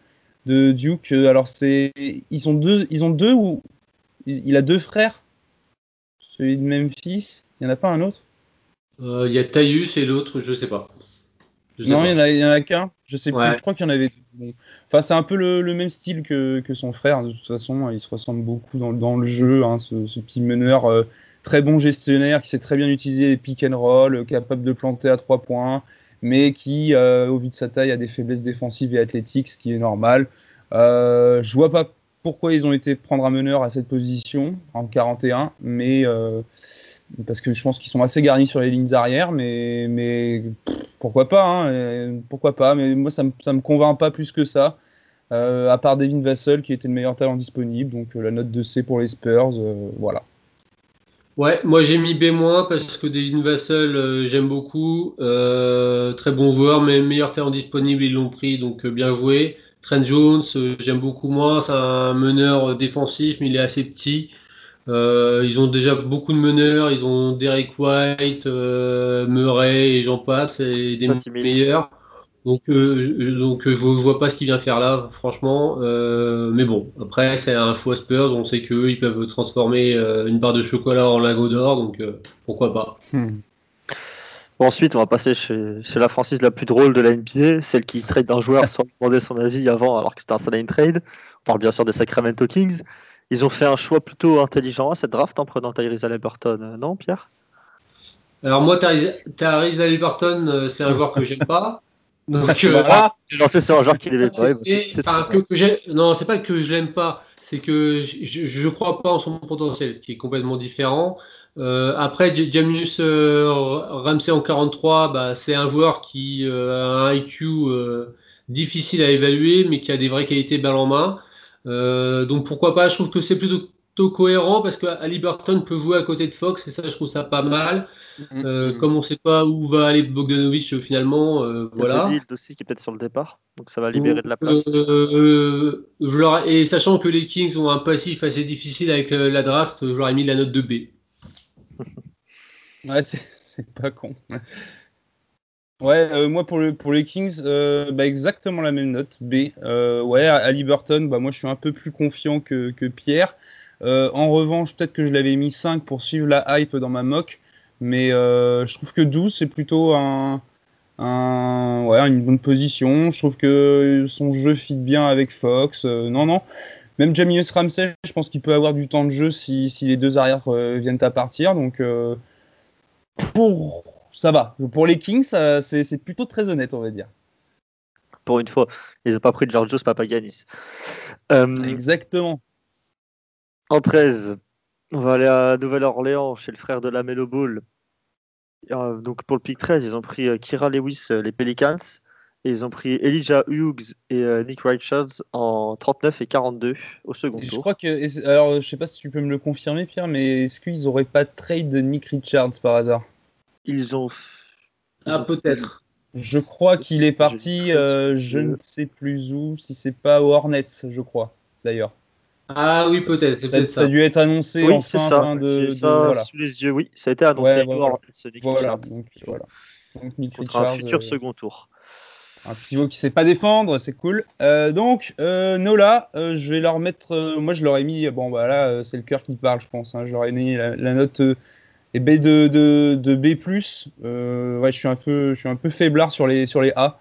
Speaker 4: de Duke. Alors c'est, ils sont deux, ils ont deux ou il a deux frères, celui de Memphis. Il y en a pas un autre?
Speaker 3: Il y a Taïus et l'autre, je sais pas. Je sais
Speaker 4: Non, il y en a, il y en a qu'un. Je sais
Speaker 3: Ouais.
Speaker 4: plus. Je crois qu'il y en avait. bon. Enfin, c'est un peu le, le même style que, que son frère. De toute façon, il se ressemble beaucoup dans, dans le jeu. hein, ce, ce petit meneur euh, très bon gestionnaire qui sait très bien utiliser les pick and roll, euh, capable de planter à trois points, mais qui, euh, au vu de sa taille, a des faiblesses défensives et athlétiques, ce qui est normal. Je vois pas pourquoi ils ont été prendre un meneur à cette position en 41, mais parce que je pense qu'ils sont assez garnis sur les lignes arrière, mais, pourquoi pas, hein, pourquoi pas, mais moi ça me, ça me convainc pas plus que ça, euh, à part Devin Vassell qui était le meilleur talent disponible, donc euh, la note de C pour les Spurs, euh, voilà.
Speaker 3: Ouais, moi j'ai mis B- parce que Devin Vassell, j'aime beaucoup. Très bon joueur, mais meilleur talent disponible, ils l'ont pris, donc bien joué. Trent Jones, j'aime beaucoup moins. C'est un meneur défensif, mais il est assez petit. Euh, ils ont déjà beaucoup de meneurs. Ils ont Derek White, euh, Murray et j'en passe, et des meilleurs. Donc, euh, donc je, vois- je vois pas ce qu'il vient faire là, franchement. Euh, mais bon, après c'est un choix Spurs. On sait qu'eux ils peuvent transformer euh, une barre de chocolat en lingot d'or, donc euh, pourquoi pas.
Speaker 2: Bon, ensuite, on va passer chez, chez la franchise la plus drôle de la NBA, celle qui trade un joueur sans demander son avis avant, alors que c'était un salary trade. On parle bien sûr des Sacramento Kings. Ils ont fait un choix plutôt intelligent à cette draft en prenant Tyrese Halliburton, euh, non, Pierre?
Speaker 3: Alors moi, Tyrese Halliburton, euh, c'est un joueur que j'aime pas. Donc euh,
Speaker 4: Voilà.
Speaker 2: Lancé sur un joueur qui n'aimait pas. c'est- c'est
Speaker 3: enfin, que, que non, c'est pas que je l'aime pas, c'est que je, je crois pas en son potentiel, ce qui est complètement différent. Euh, après, Jamius euh, Ramsey en 43, bah, c'est un joueur qui euh, a un IQ euh, difficile à évaluer, mais qui a des vraies qualités balle en main. Euh, donc pourquoi pas, je trouve que c'est plutôt cohérent parce que Halliburton peut jouer à côté de Fox et ça je trouve ça pas mal. Euh,
Speaker 4: Mm.
Speaker 3: Comme on sait pas où va aller Bogdanovic euh, finalement, euh,
Speaker 2: Il y a
Speaker 3: voilà.
Speaker 2: Hield aussi qui est peut-être sur le départ, donc ça va libérer de la place.
Speaker 3: euh, je leur- et sachant que les Kings ont un passif assez difficile avec euh, la draft, je leur ai mis la note de B.
Speaker 4: Ouais, c'est pas con. Ouais, euh, moi pour, le, pour les Kings, euh, bah, exactement la même note, B. Euh, ouais, à Liberton, bah, moi je suis un peu plus confiant que, que Pierre. Euh, en revanche, peut-être que je l'avais mis 5 pour suivre la hype dans ma mock, mais euh, je trouve que 12 c'est plutôt un, un, ouais, une bonne position. Je trouve que son jeu fit bien avec Fox. Euh, non, non. Même Jamius Ramsey, je pense qu'il peut avoir du temps de jeu si, si les deux arrières viennent à partir. Donc, pour ça va. Pour les Kings, c'est plutôt très honnête, on va dire.
Speaker 2: Pour une fois, ils n'ont pas pris de Georgios Papagiannis. Euh,
Speaker 4: Exactement.
Speaker 2: En 13, on va aller à Nouvelle-Orléans chez le frère de la Melo Ball. Euh, donc pour le pick 13, ils ont pris euh, Kira Lewis, les Pelicans, Et ils ont pris Elijah Hughes et euh, Nick Richards en 39 et 42 au second
Speaker 4: Je
Speaker 2: tour.
Speaker 4: crois que. Alors, je sais pas si tu peux me le confirmer, Pierre, mais est-ce qu'ils auraient pas trade de Nick Richards par hasard?
Speaker 2: Ils ont.
Speaker 3: Ah, peut-être.
Speaker 4: Je crois qu'il est parti, euh, je
Speaker 2: de-
Speaker 4: ne sais plus où, si c'est pas aux Hornets, je crois, d'ailleurs.
Speaker 3: Ah oui, peut-être, c'est
Speaker 4: Ça,
Speaker 3: peut-être
Speaker 4: ça
Speaker 3: ça.
Speaker 4: a dû être annoncé
Speaker 2: Oui,
Speaker 4: en
Speaker 2: c'est
Speaker 4: fin,
Speaker 2: ça.
Speaker 4: fin de,
Speaker 2: ça
Speaker 4: voilà.
Speaker 2: sous les yeux. Oui, ça a été annoncé.
Speaker 4: Ouais, voilà.
Speaker 2: Nick
Speaker 4: Voilà, donc voilà. Donc Nick
Speaker 2: un futur
Speaker 4: euh,
Speaker 2: second tour.
Speaker 4: un pivot qui sait pas défendre, c'est cool. Euh, donc euh, Nola, euh, je vais leur mettre, euh, moi je leur ai mis, bon bah là euh, c'est le cœur qui parle, je pense. hein. je leur ai mis la, la note est B de, de, B+. Euh, ouais, je suis un peu, je suis un peu faiblard sur les sur les A.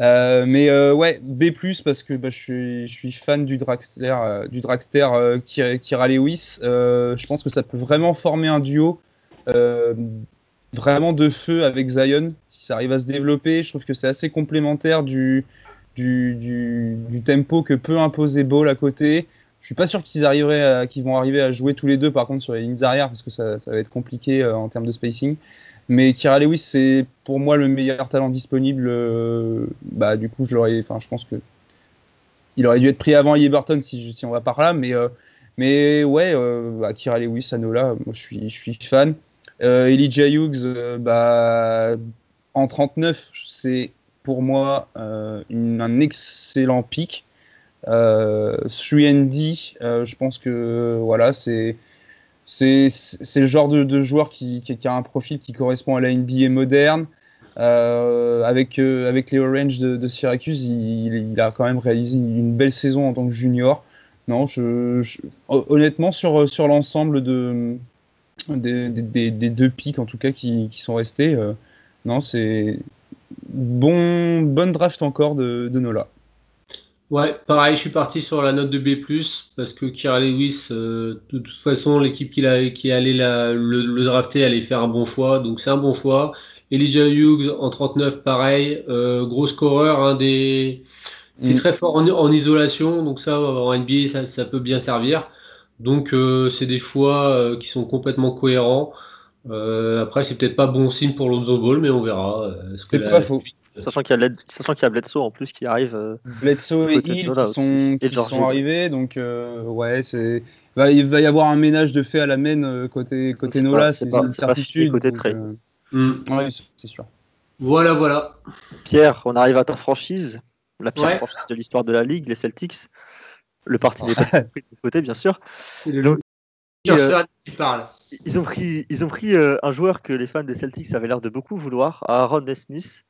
Speaker 4: Euh, mais euh, ouais, B+, parce que bah, je, suis, je suis fan du dragster, du euh, Kira Lewis. Je pense que ça peut vraiment former un duo vraiment de feu avec Zion. Si ça arrive à se développer, je trouve que c'est assez complémentaire du, du, du, du tempo que peut imposer Ball à côté. Je suis pas sûr qu'ils arriveraient qu'ils vont arriver à jouer tous les deux par contre sur les lignes arrière parce que ça, ça va être compliqué euh, en termes de spacing. Mais Kira Lewis, c'est pour moi le meilleur talent disponible. euh, bah, du coup, je l'aurais, enfin, je pense que il aurait dû être pris avant Burton si, si on va par là. Mais, euh, mais ouais, bah, Kira Lewis, Anola, moi je suis, je suis fan. Elijah Hughes, bah, en 39, c'est pour moi un excellent pic. Euh, 3D, euh, je pense que voilà, c'est c'est le genre de, joueur qui, qui, a un profil qui correspond à la NBA moderne. Euh, avec, euh, avec les Orange de, Syracuse, il, a quand même réalisé une, belle saison en tant que junior. Non, je, honnêtement, sur, sur l'ensemble de, des, des- deux pics, en tout cas, qui, qui sont restés, euh, non, c'est bon, bonne draft encore de Nola.
Speaker 3: Ouais, pareil, je suis parti sur la note de B+, parce que Kira Lewis, euh, de toute façon, l'équipe qui, qui allait la- le, le drafter allait faire un bon choix, donc c'est un bon choix. Elijah Hughes en 39, pareil, euh, gros scoreur, un des,
Speaker 4: Mm.
Speaker 3: très fort en, en isolation, donc ça, en NBA, ça, ça peut bien servir. Donc, euh, c'est des choix euh, qui sont complètement cohérents. Euh, après, c'est peut-être pas bon signe pour Lonzo Ball, mais on verra. euh,
Speaker 4: C'est
Speaker 3: la-
Speaker 4: pas faux.
Speaker 2: Sachant qu'il y, a Led- sachant qu'il y a Bledsoe en plus qui arrive. euh,
Speaker 4: Bledsoe et Hill qui sont, qui sont arrivés, donc euh, ouais, c'est va- il va y avoir un ménage de fait à la main euh, côté côté Nola, c'est une certitude.
Speaker 2: côté
Speaker 4: donc, euh,
Speaker 3: Hmm.
Speaker 4: ouais, c'est- sûr.
Speaker 3: Voilà, voilà.
Speaker 2: Pierre, on arrive à ta franchise, la pire
Speaker 3: Ouais.
Speaker 2: franchise de l'histoire de la ligue, les Celtics. Le parti n'est pas pris de côté, bien sûr.
Speaker 3: C'est le
Speaker 2: Donc,
Speaker 3: Pierre
Speaker 2: euh,
Speaker 3: Swan qui parle.
Speaker 2: Ils ont pris, ils ont pris euh, un joueur que les fans des Celtics avaient l'air de beaucoup vouloir, Aaron Nesmith.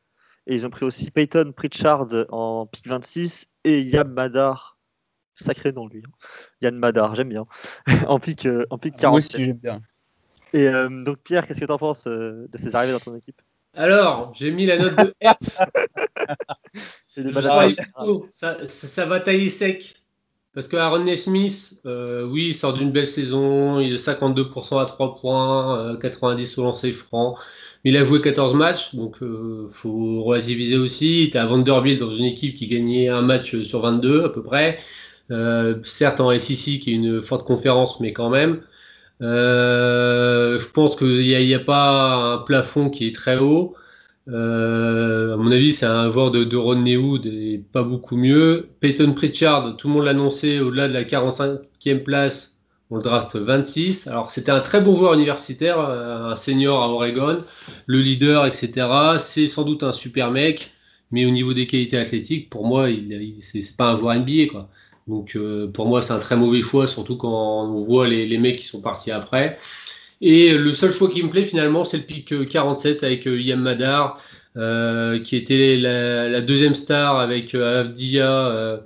Speaker 2: Et ils ont pris aussi Peyton Pritchard en pick 26 et Yam Madar. Sacré nom lui. hein. Yann Madar, j'aime bien. en pick, euh, en pick
Speaker 4: Moi
Speaker 2: 47.
Speaker 4: aussi j'aime bien.
Speaker 2: Et euh, donc Pierre, qu'est-ce que tu en penses euh, de ces arrivées dans ton équipe?
Speaker 3: Alors, j'ai mis la note de R. Ça va tailler sec. Parce que Aaron Nesmith, euh, oui, il sort d'une belle saison. Il est 52% à 3 points, euh, 90 au lancer franc. Il a joué 14 matchs, donc euh, faut relativiser aussi. Il était à Vanderbilt dans une équipe qui gagnait un match sur 22 à peu près. Euh, certes en SEC qui est une forte conférence, mais quand même. Euh, je pense qu'il n'y a, a pas un plafond qui est très haut. Euh, à mon avis, c'est un joueur de, de Rodney Hood et pas beaucoup mieux. Peyton Pritchard, tout le monde l'annonçait au-delà de la 45e place, on le draft 26. Alors, c'était un très bon joueur universitaire, un senior à Oregon, le leader, etc. C'est sans doute un super mec, mais au niveau des qualités athlétiques, pour moi, il, c'est pas un joueur NBA, quoi. Donc, euh, pour moi, c'est un très mauvais choix, surtout quand on voit les, les mecs qui sont partis après. Et le seul choix qui me plaît finalement, c'est le pick euh, 47 avec euh, Yam Madar, euh, qui était la, la deuxième star avec euh, Avdia euh,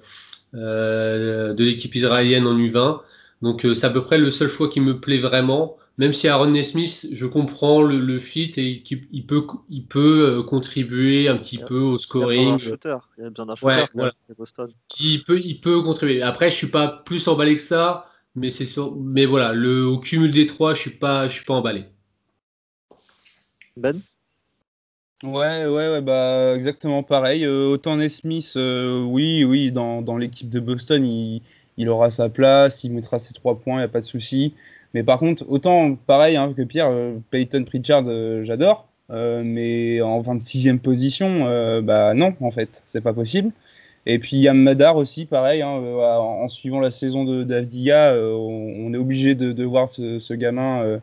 Speaker 3: euh, de l'équipe israélienne en U20. Donc euh, c'est à peu près le seul choix qui me plaît vraiment. Même si Aaron Nesmith, je comprends le, le fit et qu'il il peut, il peut euh, contribuer un petit peu au
Speaker 2: Il y a besoin
Speaker 3: scoring.
Speaker 2: d'un shooter. Il y a besoin d'un
Speaker 3: Ouais, voilà. Il peut, il peut contribuer. Après, je suis pas plus emballé que ça, mais c'est sûr. Mais voilà, le au cumul des trois, je suis pas, je suis pas emballé.
Speaker 2: Ben?
Speaker 4: Ouais, ouais, ouais, bah exactement pareil. Euh, autant Nesmith, euh, oui, oui, dans, dans l'équipe de Boston, il, il aura sa place, il mettra ses trois points, il n'y a pas de souci. Mais par contre, autant pareil hein, que Pierre, euh, Peyton Pritchard, euh, j'adore. mais en 26e position, bah non, en fait, c'est pas possible. Et puis Yam Madar aussi, pareil, hein, en suivant la saison d'Avdia, on, est obligé de, voir ce, ce gamin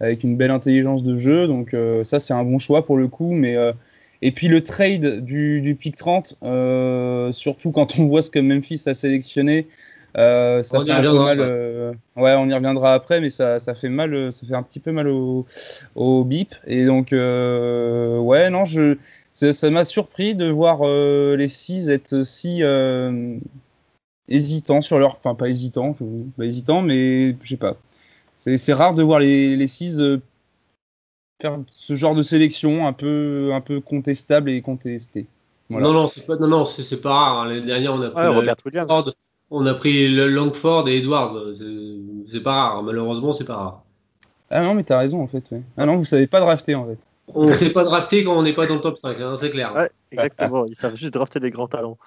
Speaker 4: avec une belle intelligence de jeu. Donc ça, c'est un bon choix pour le coup. Mais et puis le trade du, du pick 30, surtout quand on voit ce que Memphis a sélectionné, euh, ça fait un peu mal. Euh, ouais, on y reviendra après, mais ça, ça, fait mal, euh, ça fait un petit peu mal au, au bip. Et donc, ouais, non, je, ça m'a surpris de voir les 6 être si hésitants sur leur, enfin pas hésitants, pas hésitants, mais je sais pas. C'est rare de voir les, les 6 faire ce genre de sélection un peu, un peu contestable et contesté.
Speaker 3: Non, non, c'est pas, non, non, c'est pas rare. Hein. L'année dernière, on a
Speaker 2: pris Robert Williams.
Speaker 3: On a pris Langford et Edwards. C'est pas rare. Malheureusement, c'est pas rare.
Speaker 4: Ah non, mais t'as raison en fait. Ah non, vous savez pas drafter en fait.
Speaker 3: On ne sait pas drafter quand on n'est pas dans le top 5, hein, c'est clair.
Speaker 2: Ouais, exactement. Ils savent juste drafter les grands talents.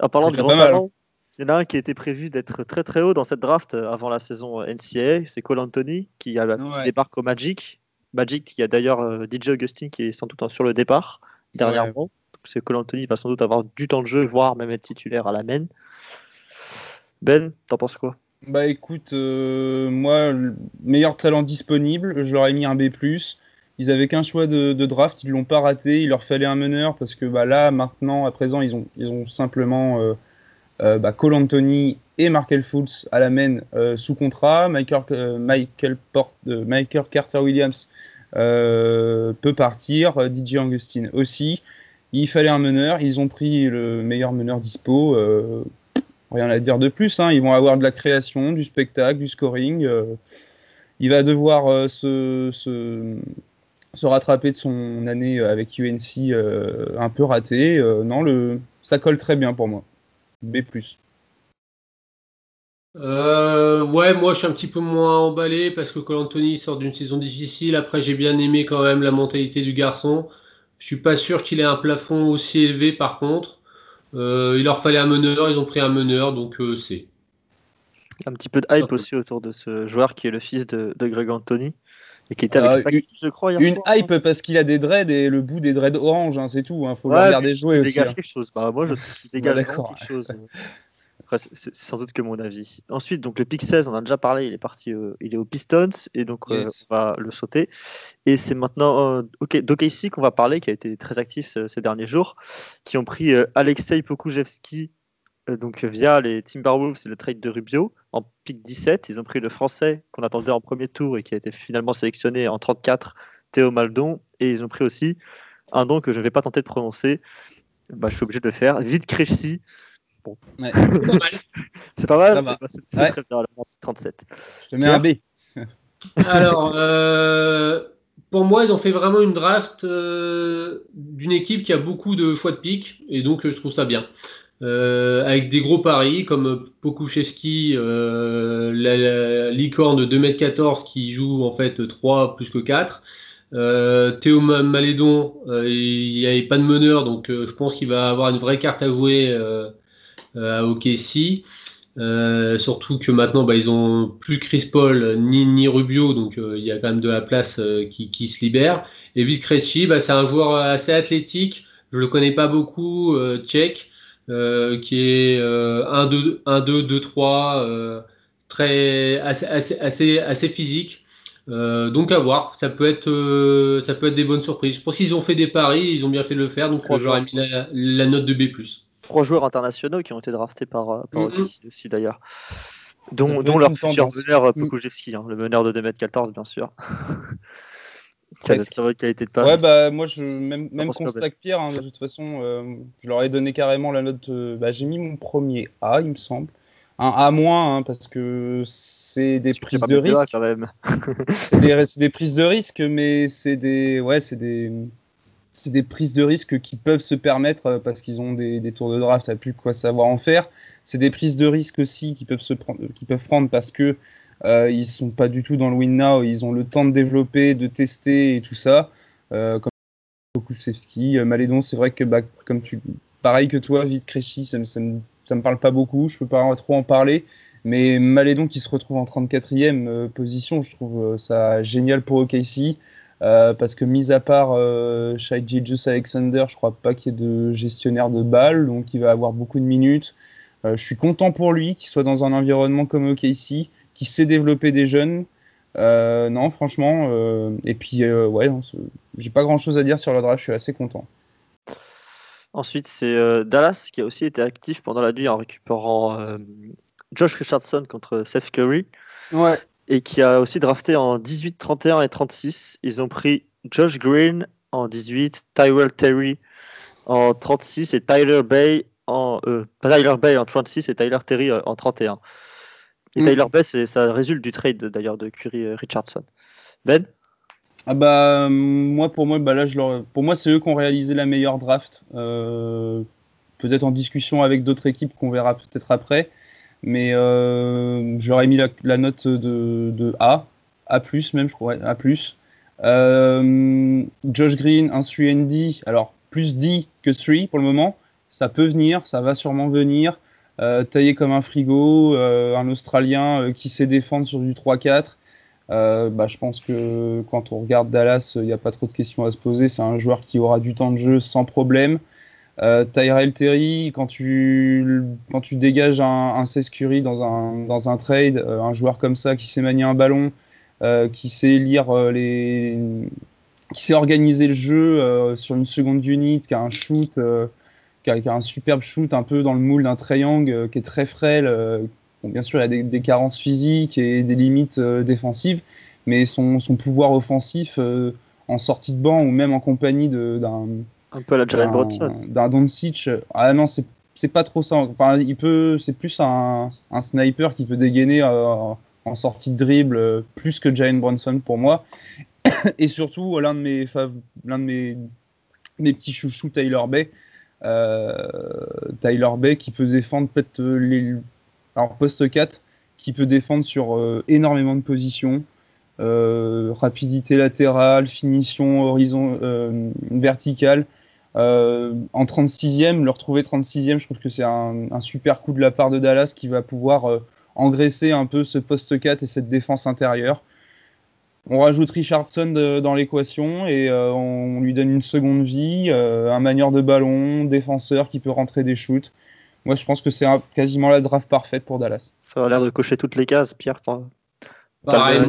Speaker 2: En parlant de grands talents, il y en a un qui était prévu d'être très très haut dans cette draft avant la saison NCAA. C'est Cole Anthony qui, a, qui débarque au Magic. Magic qui a d'ailleurs euh, DJ Augustine qui est sans doute sur le départ dernièrement. C'est Cole Anthony va sans doute avoir du temps de jeu, voire même être titulaire à la main. Ben, t'en penses quoi?
Speaker 4: Bah écoute, euh, moi, le meilleur talent disponible, je leur ai mis un B+. Ils avaient qu'un choix de, draft, ils l'ont pas raté, il leur fallait un meneur parce que bah, là, maintenant, à présent, ils ont, ils ont simplement euh, euh, bah, Cole Anthony et Markel Fultz à la main sous contrat. Michael, Michael, Michael Carter Williams peut partir, DJ Augustine aussi. Il fallait un meneur, ils ont pris le meilleur meneur dispo rien à dire de plus. Hein. Ils vont avoir de la création, du spectacle, du scoring. Euh. il va devoir euh, se, se, rattraper de son année avec UNC euh, un peu ratée. non, le, ça colle très bien pour moi. B+.
Speaker 3: ouais, moi je suis un petit peu moins emballé parce que Cole Anthony sort d'une saison difficile. Après, j'ai bien aimé quand même la mentalité du garçon. Je suis pas sûr qu'il ait un plafond aussi élevé par contre. Euh, il leur fallait un meneur, ils ont pris un meneur, donc euh, c'est.
Speaker 2: Un petit peu de hype aussi autour de ce joueur qui est le fils de, Greg Anthony et qui était avec
Speaker 4: euh, je crois. une hype parce qu'il a des dreads et le bout des dreads orange, hein, c'est tout. Il hein, faut le regarder jouer aussi.
Speaker 2: Dégage hein. quelque chose. Bah, moi, je trouve qu'il dégage quelque chose. c'est sans doute que mon avis. Ensuite, donc le pick 16, on en a déjà parlé, il est parti, il est aux Pistons et donc on va le sauter. Et c'est maintenant euh, d'OKC qu'on va parler, qui a été très actif ces derniers jours, qui ont pris euh, Alexei Pokoujevski euh, donc via les Timberwolves et le trade de Rubio en pick 17. Ils ont pris le français qu'on attendait en premier tour et qui a été finalement sélectionné en 34, Théo Maldon. Et ils ont pris aussi un nom que je ne vais pas tenter de prononcer. Bah, je suis obligé de le faire. Vite Crécy. Bon. c'est pas mal. Bah, c'est très bien, 37.
Speaker 4: Je te mets un B.
Speaker 3: Alors, pour moi, ils ont fait vraiment une draft euh, d'une équipe qui a beaucoup de choix de pique, et donc je trouve ça bien. Euh, avec des gros paris comme Pokushevski, euh, la, licorne de 2m14 qui joue en fait 3 plus que 4. Théo Malédon, il n'y avait pas de meneur, donc je pense qu'il va avoir une vraie carte à jouer à OKC. Euh, surtout que maintenant, bah, ils ont plus Chris Paul ni, ni Rubio, donc euh, il y a quand même de la place euh, qui, qui, se libère. Et bah, c'est un joueur assez athlétique. Je le connais pas beaucoup, tchèque, qui est 1-2, 2 3 très assez, assez, assez, assez physique. donc à voir, ça peut être ça peut être des bonnes surprises. Je pense qu'ils ont fait des paris, ils ont bien fait de le faire, donc j'aurais mis la, la, note de B+
Speaker 2: trois joueurs internationaux qui ont été draftés par, euh, par mm-hmm. aussi d'ailleurs. Dont, dont leur futur meneur euh, mm. Pokojevski, hein, le meneur de 2m14 bien sûr.
Speaker 4: qualité de passe. Ouais, bah moi, je, même, même constat que Pierre, hein, de toute façon, euh, je leur ai donné carrément la note. bah, J'ai mis mon premier A, il me semble. Un A moins, hein, parce que c'est des prises de risque. quand même. c'est des, des, prises de risque, mais c'est des, ouais, c'est des, c'est des prises de risque qui peuvent se permettre euh, parce qu'ils ont des, tours de draft, à plus quoi savoir en faire. C'est des prises de risque aussi qui peuvent se prendre, qui peuvent prendre parce que euh, ils sont pas du tout dans le win now, ils ont le temps de développer, de tester et tout ça. Euh, comme euh, Malédon, c'est vrai que bah, comme pareil que toi, vite Créchy, ça, ça, me, ça me parle pas beaucoup, je peux pas trop en parler. Mais Malédon qui se retrouve en 34e position, je trouve ça génial pour OKC. parce que mis à part euh, Shai Alexander, je crois pas qu'il y ait de gestionnaire de balles, donc il va avoir beaucoup de minutes. je suis content pour lui qu'il soit dans un environnement comme OKC, qui sait développer des jeunes. non, franchement, et puis ouais, j'ai pas grand chose à dire sur le draft, je suis assez content.
Speaker 2: Ensuite, c'est euh, Dallas qui a aussi été actif pendant la nuit en récupérant euh, Josh Richardson contre Seth Curry.
Speaker 4: Ouais.
Speaker 2: Et qui a aussi drafté en 18, 31 et 36. Ils ont pris Josh Green en 18, Tyrell Terry en 36 et Tyler Bay en euh, Tyler Bay en 36 et Tyler Terry en 31. Et mm. Tyler Bay, ça résulte du trade d'ailleurs de Curry Richardson. Ben?
Speaker 4: Ah bah moi pour moi bah là je leur... pour moi c'est eux qui ont réalisé la meilleure draft. Euh, peut-être en discussion avec d'autres équipes qu'on verra peut-être après, mais euh, je leur ai mis la, note de, de, A, A même je crois, A euh, Josh Green, un 3D, alors plus D que 3 pour le moment, ça peut venir, ça va sûrement venir. Taillé comme un frigo, un Australien qui sait défendre sur du 3-4. Euh, bah, je pense que quand on regarde Dallas, il n'y a pas trop de questions à se poser. C'est un joueur qui aura du temps de jeu sans problème. Euh, Tyrell Terry, quand tu, dégages un, un Curry dans un, trade, euh, un joueur comme ça qui sait manier un ballon, euh, qui sait lire les. qui sait organiser le jeu sur une seconde unit, qui a un shoot, qui a, qui, a, un superbe shoot un peu dans le moule d'un triangle, qui est très frêle, bien sûr, il a des, carences physiques et des limites euh, défensives, mais son, pouvoir offensif euh, en sortie de banc ou même en compagnie d'un
Speaker 2: un peu la
Speaker 4: d'un Doncic, ah non, c'est pas trop ça. il peut, c'est plus un, sniper qui peut dégainer euh, en sortie de dribble plus que Jalen Bronson pour moi. Et surtout, l'un de mes, l'un de mes, mes petits chouchous, Tyler Bay. Tyler Bay qui peut défendre peut-être les, alors poste 4 qui peut défendre sur euh, énormément de positions. Euh, rapidité latérale, finition horizon euh, verticale. en 36e, le retrouver 36e, je trouve que c'est un, super coup de la part de Dallas qui va pouvoir engraisser un peu ce poste 4 et cette défense intérieure. On rajoute Richardson dans l'équation et on lui donne une seconde vie, un manieur de ballon, défenseur qui peut rentrer des shoots. Moi, je pense que c'est quasiment la draft parfaite pour Dallas.
Speaker 2: Ça a l'air de cocher toutes les cases, Pierre.
Speaker 3: Pareil,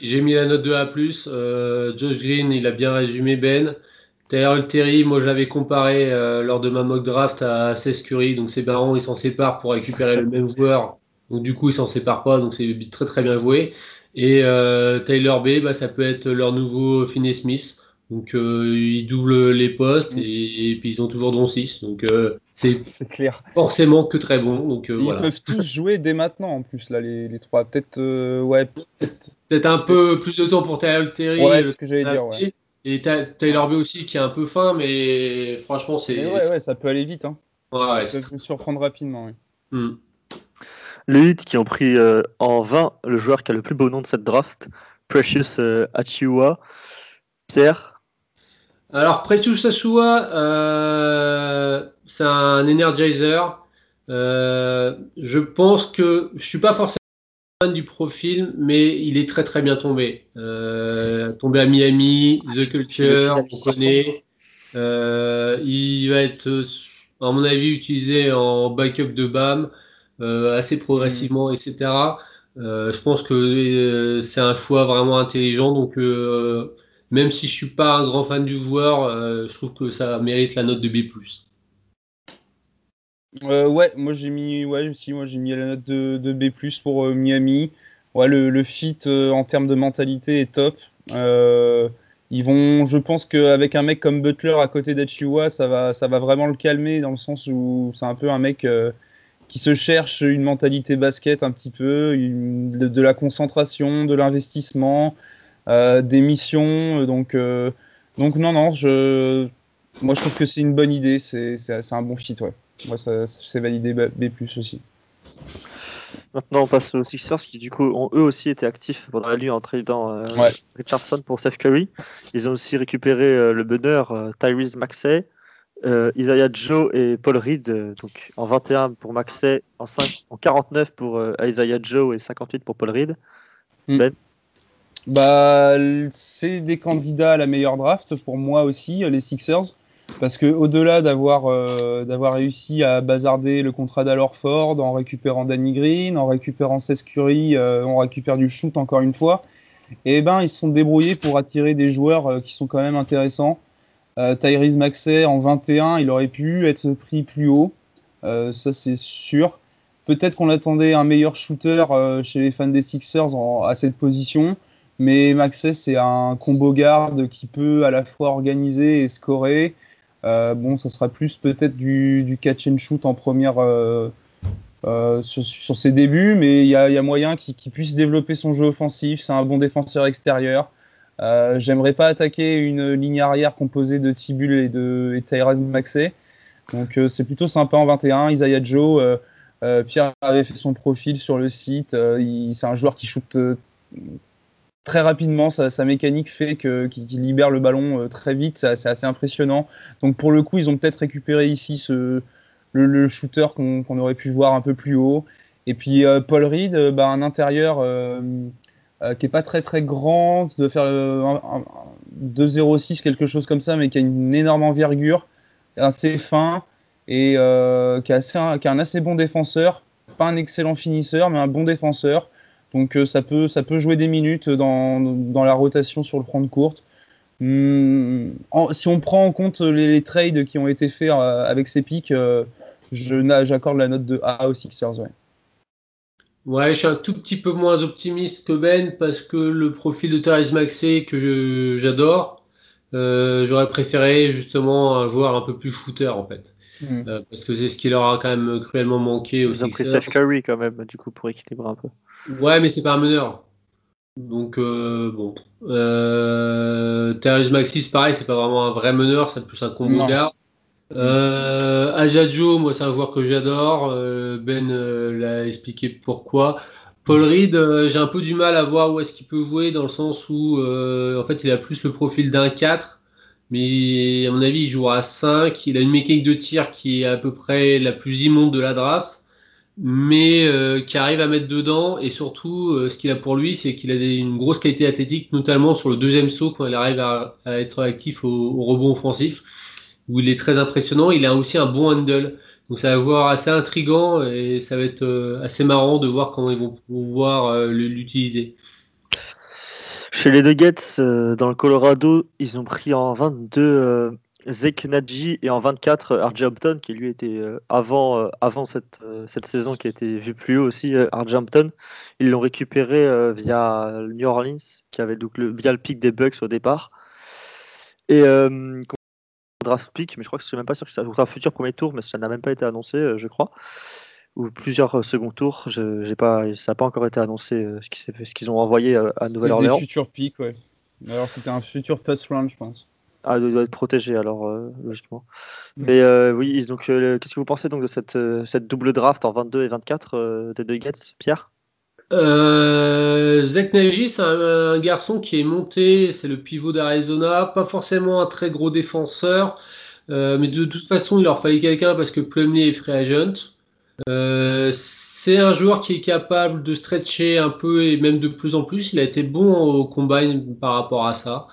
Speaker 3: j'ai mis la note de A+. Euh, Josh Green, il a bien résumé Ben. Taylor Terry, moi j'avais comparé euh, lors de ma mock draft à Curry, donc ses parents ils s'en séparent pour récupérer le même joueur, donc du coup ils s'en séparent pas, donc c'est très très bien joué. Et euh, Taylor B, bah, ça peut être leur nouveau Finney Smith, donc euh, ils doublent les postes mm. et, puis ils ont toujours don 6, donc euh, c'est clair. Forcément que très bon. Donc, euh,
Speaker 4: Ils peuvent tous jouer dès maintenant en plus, là, les, les trois. Peut-être euh, ouais,
Speaker 3: peut-être un peu plus de temps pour Taylor Terry.
Speaker 4: Ouais, ce que j'allais dire. Ouais.
Speaker 3: Et Taylor B aussi qui est un peu fin, mais franchement, c'est.
Speaker 4: Ouais, ouais, ça peut aller vite. Hein.
Speaker 3: Ouais,
Speaker 4: ça peut surprendre rapidement. Oui.
Speaker 3: Hmm.
Speaker 2: Les hits qui ont pris euh, en 20 le joueur qui a le plus beau nom de cette draft, Precious Achiwa. Pierre?
Speaker 3: Alors, Precious Achua, euh, c'est un energizer. Euh, je pense que je suis pas forcément fan du profil, mais il est très très bien tombé. Euh, tombé à Miami, The Culture, on connaît. Euh, il va être, à mon avis, utilisé en backup de BAM euh, assez progressivement, mm. etc. Euh, je pense que c'est un choix vraiment intelligent. Donc, même si je suis pas un grand fan du joueur, euh, je trouve que ça mérite la note de B+.
Speaker 4: Euh, ouais, moi j'ai mis, ouais, aussi, moi j'ai mis la note de, B+ pour euh, Miami. Ouais, le, fit en termes de mentalité est top. ils vont, je pense qu'avec un mec comme Butler à côté d'Achiwa, ça va, ça va vraiment le calmer dans le sens où c'est un peu un mec qui se cherche une mentalité basket un petit peu, de la concentration, de l'investissement. Euh, des missions. Euh, donc, euh, donc non, non, je, moi je trouve que c'est une bonne idée, c'est un bon fit, ouais. Moi, c'est validé B+, aussi.
Speaker 2: Maintenant, on passe aux Sixers qui, du coup, ont eux aussi été actifs pendant la nuit en tradant Richardson pour Seth Curry. Ils ont aussi récupéré le bonheur Tyrese Maxey, Isaiah Joe et Paul Reed, donc en 21 pour Maxey, en, 5, en 49 pour Isaiah Joe et 58 pour Paul Reed. Hmm. Ben
Speaker 4: Bah, c'est des candidats à la meilleure draft pour moi aussi, les Sixers. Parce que au-delà d'avoir euh, d'avoir réussi à bazarder le contrat d'Alorford en récupérant Danny Green, en récupérant Seth Curry, euh, on récupère du shoot encore une fois. Et eh ben ils se sont débrouillés pour attirer des joueurs euh, qui sont quand même intéressants. Euh, Tyrese Maxey en 21, il aurait pu être pris plus haut, ça c'est sûr. Peut-être qu'on attendait un meilleur shooter chez les fans des Sixers à cette position. Mais Maxey, c'est un combo garde qui peut à la fois organiser et scorer. Euh, bon, ça sera plus peut-être du, catch and shoot en première euh, euh, sur, ses débuts, mais il y a, moyen qu'il puisse développer son jeu offensif. C'est un bon défenseur extérieur. J'aimerais pas attaquer une ligne arrière composée de Tibul et de et Tyrese Maxey. Donc c'est plutôt sympa en 21. Isaiah Joe, Pierre avait fait son profil sur le site. c'est un joueur qui shoot très rapidement. Sa, mécanique fait qu'il libère le ballon euh, très vite. C'est assez impressionnant. Donc pour le coup, ils ont peut-être récupéré ici ce, le, shooter qu'on aurait pu voir un peu plus haut. Et puis euh, Paul Reed, euh, bah, un intérieur qui est pas très très grand, de faire 2,06 quelque chose comme ça, mais qui a une énorme envergure, assez fin et qui, a assez, qui a un assez bon défenseur. Pas un excellent finisseur, mais un bon défenseur. Donc euh, ça, peut, ça peut jouer des minutes dans, dans la rotation sur le front de courte. Hmm, si on prend en compte les, trades qui ont été faits euh, avec ces pics, euh, j'accorde la note de A aux Sixers. Ouais.
Speaker 3: Ouais, je suis un tout petit peu moins optimiste que Ben parce que le profil de Thérèse Maxey que j'adore, j'aurais préféré justement un joueur un peu plus shooter en fait. Hmm. parce que c'est ce qui leur a quand même cruellement manqué aux
Speaker 2: Ils ont pris Steph Curry quand même, du coup, pour équilibrer un peu.
Speaker 3: Ouais, mais c'est pas un meneur. Donc, euh, bon. Euh, Thérèse Maxis, pareil, c'est pas vraiment un vrai meneur, c'est plus un combo garde. Euh, Ajadjo, moi, c'est un joueur que j'adore. Euh, ben euh, l'a expliqué pourquoi. Paul Reed, j'ai un peu du mal à voir où est-ce qu'il peut jouer, dans le sens où, en fait, il a plus le profil d'un 4. Mais à mon avis, il jouera à 5. Il a une mécanique de tir qui est à peu près la plus immonde de la draft mais euh, qui arrive à mettre dedans. Et surtout, euh, ce qu'il a pour lui, c'est qu'il a une grosse qualité athlétique, notamment sur le deuxième saut quand il arrive à, être actif au, rebond offensif, où il est très impressionnant. Il a aussi un bon handle. Donc ça va voir assez intrigant et ça va être euh, assez marrant de voir comment ils vont pouvoir l'utiliser.
Speaker 2: Chez les Nuggets, dans le Colorado, ils ont pris en 22 Zeke Nadji et en 24 RJ qui lui était euh, avant, euh, avant cette, euh, cette saison qui a été vue plus haut aussi RJ Hampton ils l'ont récupéré via New Orleans qui avait donc le, via le pic des Bucks au départ et draft pick mais je crois que je suis même pas sûr que c'est un futur premier tour mais ça n'a même pas été annoncé je crois. Ou plusieurs second tours j'ai pas ça n'a pas encore été annoncé ce qu'ils ont envoyé à Nouvelle-Orléans
Speaker 4: futur pick ouais. Alors c'était un futur first round je pense.
Speaker 2: Ah, il doit être protégé alors, euh, logiquement. Mm. Mais euh, oui, donc euh, qu'est-ce que vous pensez donc de cette, cette double draft en 22 et 24 des Nuggets, Pierre?
Speaker 3: Euh, Zach Nagy, c'est un, garçon qui est monté, c'est le pivot d'Arizona, pas forcément un très gros défenseur, mais de, toute façon, il leur fallait quelqu'un parce que Plumlee est free agent. c'est un joueur qui est capable de stretcher un peu et même de plus en plus. Il a été bon au combine par rapport à ça.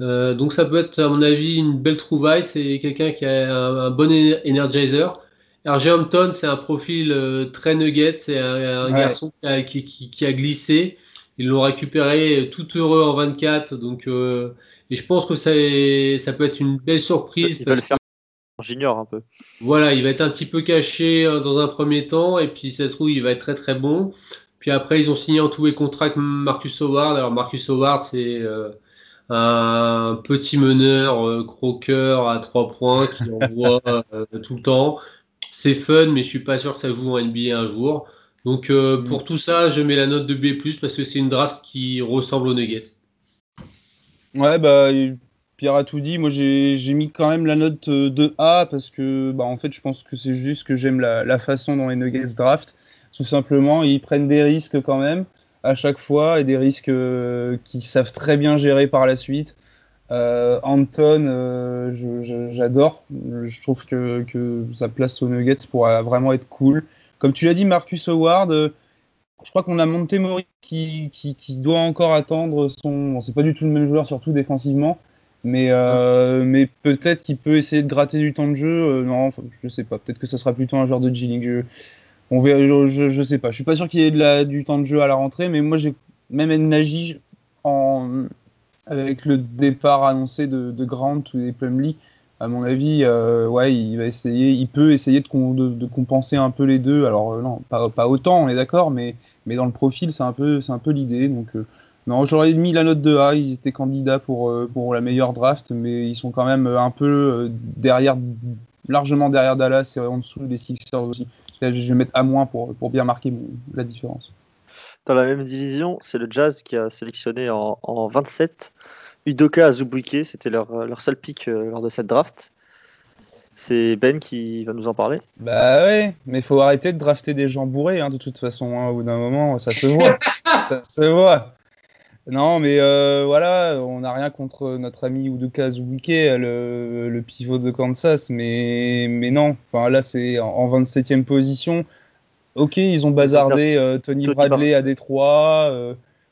Speaker 3: Euh, donc ça peut être à mon avis une belle trouvaille. C'est quelqu'un qui a un, bon energizer. RG Hampton, c'est un profil euh, très nugget. C'est un, garçon qui a, glissé. Ils l'ont récupéré tout heureux en 24. Donc, euh, et je pense que ça, ça peut être une belle surprise.
Speaker 2: Il va le faire j'ignore un peu.
Speaker 3: Voilà, il va être un petit peu caché dans un premier temps. Et puis ça se trouve, il va être très très bon. Puis après, ils ont signé en tout les contrats avec Marcus Howard. Alors Marcus Howard, c'est un petit meneur euh, croqueur à trois points qui envoie euh, tout le temps. C'est fun, mais je suis pas sûr que ça joue en NBA un jour. Donc euh, mm. pour tout ça, je mets la note de B+ parce que c'est une draft qui ressemble au Nuggets.
Speaker 4: Ouais, bah Pierre a tout dit. Moi, j'ai mis quand même la note de A parce que, bah, en fait, je pense que c'est juste que j'aime la, la, façon dont les Nuggets draft. Tout simplement, ils prennent des risques quand même à chaque fois et des risques euh, qu'ils savent très bien gérer par la suite. Euh, Anton, euh, j'adore. Je, trouve que, sa place aux Nuggets pourrait vraiment être cool. Comme tu l'as dit, Marcus Howard, je crois qu'on a Montemori qui, qui, doit encore attendre son. Bon, c'est pas du tout le même joueur, surtout défensivement. Mais, euh, peut-être qu'il peut essayer de gratter du temps de jeu. Euh, non, je sais pas. Peut-être que ce sera plutôt un joueur de G-League. On verra, je, je, sais pas. Je suis pas sûr qu'il y ait du temps de jeu à la rentrée. Mais moi, même Nagy en, avec le départ annoncé de, Grant ou des Plumlee, à mon avis, euh, ouais, il va essayer, il peut essayer de, compenser un peu les deux. Alors euh, non, pas, autant, on est d'accord, mais, mais dans le profil, c'est un peu, c'est un peu l'idée. Donc euh, non, j'aurais mis la note de A. Ils étaient candidats pour pour la meilleure draft, mais ils sont quand même un peu derrière, largement derrière Dallas et en dessous des Sixers aussi. Je vais mettre moins pour, pour bien marquer la différence.
Speaker 2: Dans la même division, c'est le Jazz qui a sélectionné en, en 27 Udoka Azubuike, c'était leur, leur seul pick euh, lors de cette draft. C'est Ben qui va nous en parler.
Speaker 4: Bah ouais, mais il faut arrêter de drafter des gens bourrés, hein, de toute façon. Hein, au bout d'un moment, ça se voit. ça se voit. Non, mais euh, voilà, on n'a rien contre notre ami Udoka Azubuike, le, le, pivot de Kansas, mais, mais non. Enfin, là, c'est en, 27e position. Ok, ils ont bazardé euh, Tony, Bradley à Détroit,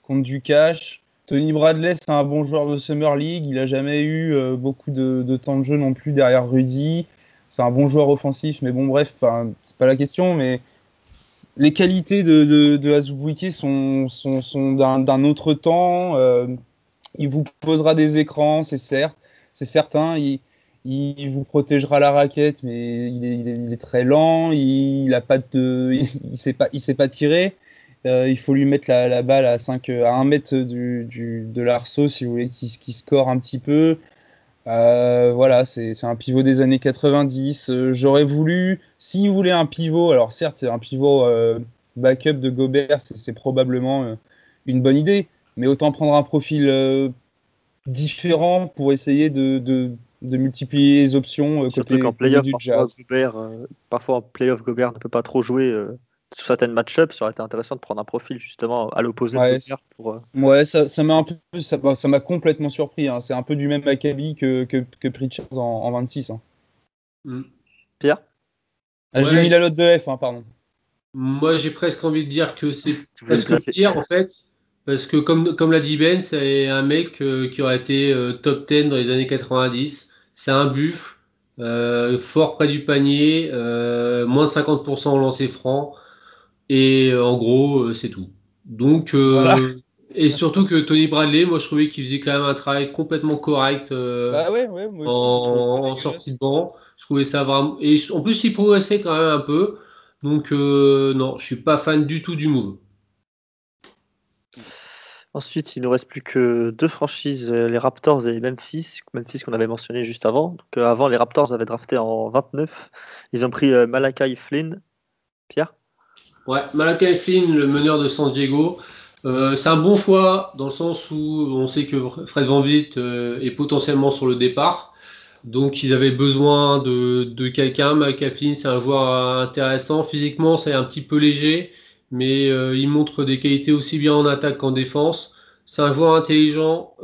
Speaker 4: contre du cash. Tony Bradley, c'est un bon joueur de Summer League. Il n'a jamais eu euh, beaucoup de, temps de jeu non plus derrière Rudy. C'est un bon joueur offensif, mais bon, bref, c'est pas la question. Mais les qualités de, de, sont, sont, d'un autre temps. Euh, il vous posera des écrans, c'est certes, c'est certain. Il, il, vous protégera la raquette, mais il est, très lent. Il, de, il, sait pas, sait pas tirer. Euh, il faut lui mettre la, balle à, 5, à 1 mètre du, de l'arceau si vous voulez qu'il score un petit peu. Euh, voilà, c'est un pivot des années 90. Euh, j'aurais voulu, s'il voulait un pivot, alors certes, c'est un pivot backup de Gobert, c'est probablement une bonne idée, mais autant prendre un profil différent pour essayer de, multiplier les options
Speaker 2: côté qu'en playoff, parfois, Gobert, parfois en playoff, Gobert ne peut pas trop jouer sur certaines match-ups, ça aurait été intéressant de prendre un profil justement à l'opposé
Speaker 4: ouais,
Speaker 2: de pour, euh,
Speaker 4: Ouais, ça, m'a un peu, ça, m'a complètement surpris. Hein. C'est un peu du même acabit que, que, que Pritchard en, 26. Hein.
Speaker 2: Mm. Pierre?
Speaker 4: Ah, J'ai mis la note de F, hein, pardon.
Speaker 3: Moi, j'ai presque envie de dire que c'est presque pire en fait, parce que comme, comme l'a dit Ben, c'est un mec euh, qui aurait été euh, top 10 dans les années 90. C'est un buff, fort près du panier, moins 50% au lancer franc. Et euh, en gros, euh, c'est tout. Donc, euh, et surtout que Tony Bradley, moi je trouvais qu'il faisait quand même un travail complètement correct
Speaker 4: bah ouais, ouais,
Speaker 3: moi aussi, en, sortie de banc. Je trouvais ça vraiment. Et en plus, il progressait quand même un peu. Donc, non, je suis pas fan du tout du move.
Speaker 2: Ensuite, il nous reste plus que deux franchises, les Raptors et Memphis. Memphis qu'on avait mentionné juste avant. Donc, avant, les Raptors avaient drafté en 29. Ils ont pris Malakai Flynn. Pierre?
Speaker 3: Ouais, Malakai Flynn, le meneur de San Diego. Euh, c'est un bon choix dans le sens où on sait que Fred Van Vliet euh, est potentiellement sur le départ. Donc ils avaient besoin de, de quelqu'un. Malakai Flynn, c'est un joueur intéressant. Physiquement, c'est un petit peu léger, mais euh, il montre des qualités aussi bien en attaque qu'en défense. C'est un joueur intelligent.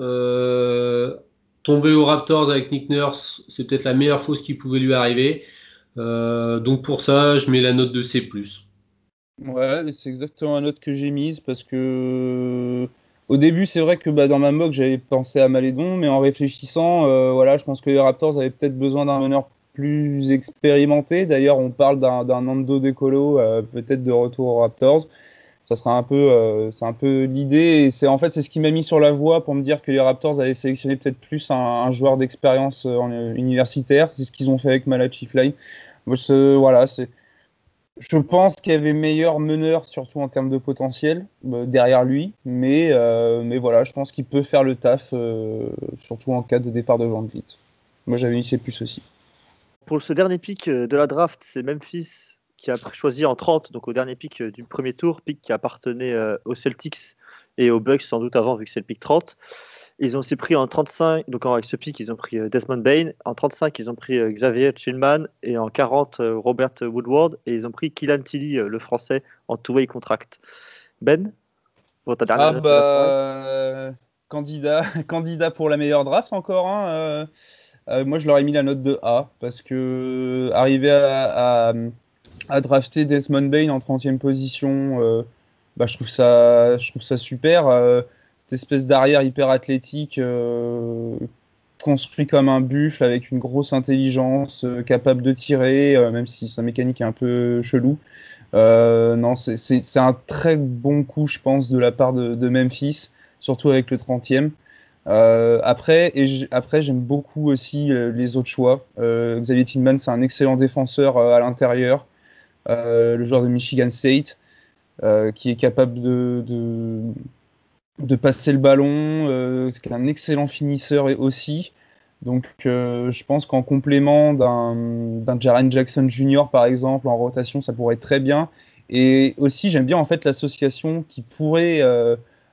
Speaker 3: tomber aux Raptors avec Nick Nurse, c'est peut-être la meilleure chose qui pouvait lui arriver. donc pour ça, je mets la note de C+.
Speaker 4: Ouais, c'est exactement la note que j'ai mise parce que au début, c'est vrai que bah, dans ma mock, j'avais pensé à Malédon, mais en réfléchissant, euh, voilà, je pense que les Raptors avaient peut-être besoin d'un meneur plus expérimenté. D'ailleurs, on parle d'un Nando Decolo, euh, peut-être de retour aux Raptors. Ça sera un peu, euh, c'est un peu l'idée. C'est en fait, c'est ce qui m'a mis sur la voie pour me dire que les Raptors avaient sélectionné peut-être plus un, joueur d'expérience universitaire. C'est ce qu'ils ont fait avec Malachi Fly. Voilà, c'est je pense qu'il y avait meilleur meneur, surtout en termes de potentiel, euh, derrière lui. Mais, euh, mais voilà, je pense qu'il peut faire le taf, euh, surtout en cas de départ de Van Vliet. Moi, j'avais mis plus aussi.
Speaker 2: Pour ce dernier pic de la draft, c'est Memphis qui a choisi en 30, donc au dernier pic du premier tour, pic qui appartenait aux Celtics et aux Bucks sans doute avant, vu que c'est le pic 30. Ils ont aussi pris en 35, donc avec ce pick, ils ont pris euh, Desmond Bain. En 35, ils ont pris euh, Xavier Chilman. Et en 40, euh, Robert Woodward. Et ils ont pris Kylan Tilly, le français, en two-way contract. Ben
Speaker 4: pour ta dernière ah bah, candidat, candidat pour la meilleure draft encore. Hein, moi, je leur ai mis la note de A parce que arriver à, drafter Desmond Bain en 30e position bah, je trouve ça, je trouve ça super. cette espèce d'arrière hyper athlétique, construit comme un buffle avec une grosse intelligence, capable de tirer, même si sa mécanique est un peu chelou. non, c'est un très bon coup, je pense, de la part de, de Memphis, surtout avec le 30e. Euh, après, après j'aime beaucoup aussi euh, les autres choix. Euh, Xavier Tillman, c'est un excellent défenseur à l'intérieur, le joueur de Michigan State, qui est capable de, de, passer le ballon, c'est un excellent finisseur aussi. Donc je pense qu'en complément d'un Jaren Jackson Jr. par exemple en rotation, ça pourrait être très bien. Et aussi j'aime bien en fait l'association qui pourrait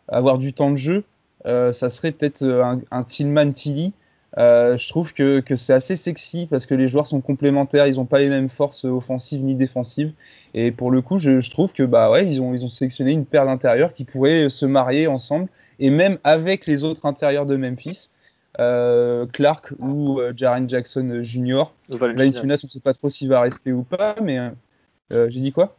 Speaker 4: avoir du temps de jeu ça serait peut-être euh, un, un Tillman Tilly. Euh, je trouve que, que c'est assez sexy parce que les joueurs sont complémentaires, ils n'ont pas les mêmes forces offensives ni défensives. Et pour le coup, je, je trouve que bah ouais, ils ont, ils ont sélectionné une paire d'intérieurs qui pourraient se marier ensemble et même avec les autres intérieurs de Memphis. Euh, Clark ou euh, Jaren Jackson Jr. Valenciunas, on ne sait pas trop s'il va rester ou pas, mais euh, j'ai dit quoi?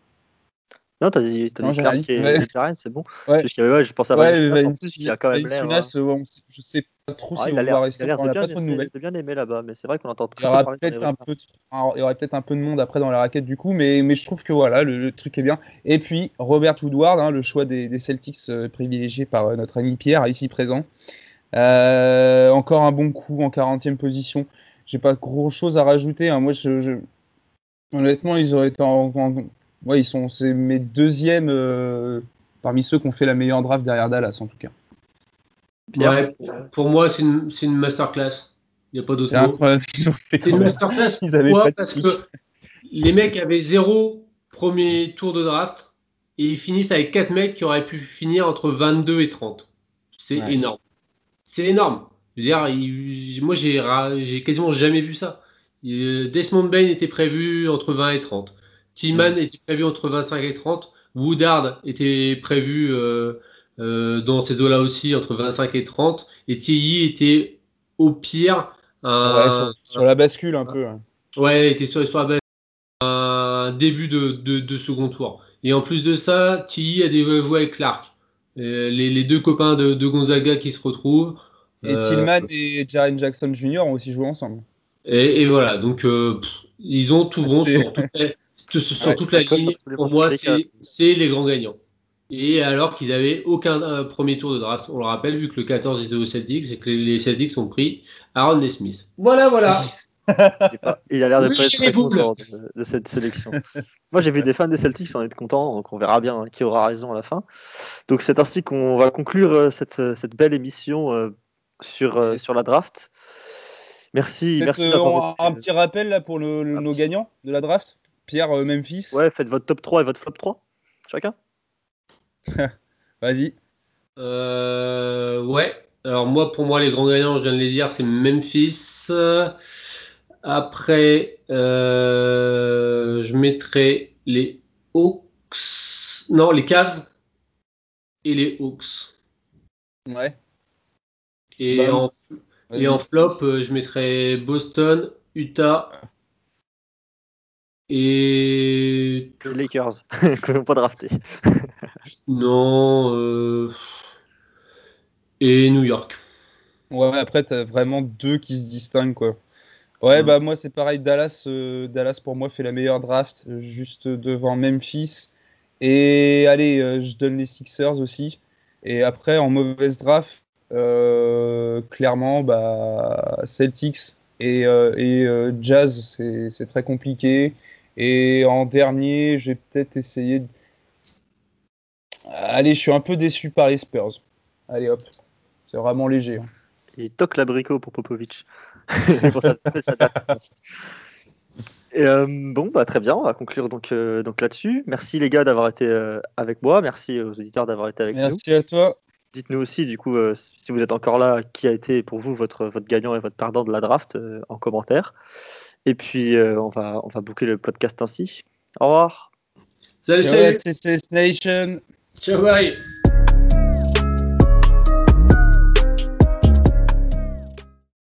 Speaker 2: Non, t'as dit, t'as dit Clark et ouais. c'est bon. Ouais. ouais, je pense à ouais, Valenciunas, en plus, qui a quand même l'air.
Speaker 4: Hein. je sais pas trop
Speaker 2: ah,
Speaker 4: si
Speaker 2: il
Speaker 4: on
Speaker 2: va
Speaker 4: rester.
Speaker 2: Il a l'air de bien, bien aimé là-bas, mais c'est vrai qu'on entend
Speaker 4: il y aura peut-être un peu, il y aurait peut-être un peu de monde après dans la raquette du coup, mais, mais je trouve que voilà, le, le truc est bien. Et puis Robert Woodward, hein, le choix des, des Celtics euh, privilégié par euh, notre ami Pierre ici présent. Euh, encore un bon coup en 40e position. J'ai pas gros chose à rajouter. Hein. Moi, je, je... honnêtement, ils auraient été en, en ouais, ils sont, c'est mes deuxièmes euh, parmi ceux qui ont fait la meilleure draft derrière Dallas en tout cas.
Speaker 3: Ouais, pour moi, c'est une, c'est une masterclass. Il n'y a pas d'autre mot. C'est une masterclass. Pourquoi Parce que les mecs avaient zéro premier tour de draft et ils finissent avec quatre mecs qui auraient pu finir entre 22 et 30. C'est ouais. énorme. C'est énorme. Je veux dire, il, moi, j'ai, j'ai quasiment jamais vu ça. Desmond Bain était prévu entre 20 et 30. Tillman était prévu entre 25 et 30. Woodard était prévu euh, euh, dans ces eaux-là aussi entre 25 et 30. Et Tilly était au pire
Speaker 4: un, ouais, sur, sur, la bascule un peu. Hein.
Speaker 3: Ouais, il était sur, sur la bascule un début de, de, de, second tour. Et en plus de ça, Tilly a des joué avec Clark. Euh, les, les, deux copains de, de, Gonzaga qui se retrouvent.
Speaker 4: Et Tillman et Jaren Jackson Jr. ont aussi joué ensemble.
Speaker 3: Et, et voilà, donc euh, pff, ils ont tout bon sur toutes les, sur ouais, toute la ligne, pour moi, c'est les grands gagnants. Et alors qu'ils avaient aucun euh, premier tour de draft, on le rappelle, vu que le 14 était aux Celtics et que les, les Celtics ont pris Aaron Smith. Voilà, voilà.
Speaker 2: il a l'air d'être oui, très, très content de, de, cette sélection. Moi, j'ai vu des fans des Celtics en être contents, donc on verra bien hein, qui aura raison à la fin. Donc, c'est ainsi qu'on va conclure euh, cette, euh, cette belle émission euh, sur, euh, sur la draft. Merci, merci
Speaker 4: d'avoir. Un, petit rappel là pour le, le, nos gagnants de la draft? Pierre euh, Memphis
Speaker 2: Ouais, faites votre top 3 et votre flop 3, chacun.
Speaker 4: Vas-y.
Speaker 3: Euh, ouais. Alors moi, pour moi, les grands gagnants, je viens de les dire, c'est Memphis. Après, euh, je mettrai les Hawks. Non, les Cavs et les Hawks.
Speaker 4: Ouais.
Speaker 3: Et, bah, en, et en flop, je mettrai Boston, Utah et.
Speaker 2: Les Lakers, qu'on n'a pas drafté.
Speaker 3: non. Euh... Et New York.
Speaker 4: Ouais, après, tu as vraiment deux qui se distinguent, quoi. Ouais, mmh. bah moi, c'est pareil. Dallas, euh, Dallas, pour moi, fait la meilleure draft, euh, juste devant Memphis. Et allez, euh, je donne les Sixers aussi. Et après, en mauvaise draft, euh, clairement, bah, Celtics et, et Jazz, c'est très compliqué. Et en dernier, j'ai peut-être essayé. De... Allez, je suis un peu déçu par les Spurs. Allez hop, c'est vraiment léger. Hein.
Speaker 2: Il toque l'abricot pour Popovic. pour ça, ça Et euh, bon, bah, très bien, on va conclure donc, euh, donc là-dessus. Merci les gars d'avoir été euh, avec moi, merci aux auditeurs d'avoir été avec
Speaker 4: merci
Speaker 2: nous.
Speaker 4: Merci à toi.
Speaker 2: Dites-nous aussi, du coup, euh, si vous êtes encore là, qui a été pour vous votre, votre gagnant et votre perdant de la draft en commentaire. Et puis, euh, on, va, on va boucler le podcast ainsi. Au revoir.
Speaker 3: Salut, salut.
Speaker 4: CCS Nation.
Speaker 3: Ciao, bye.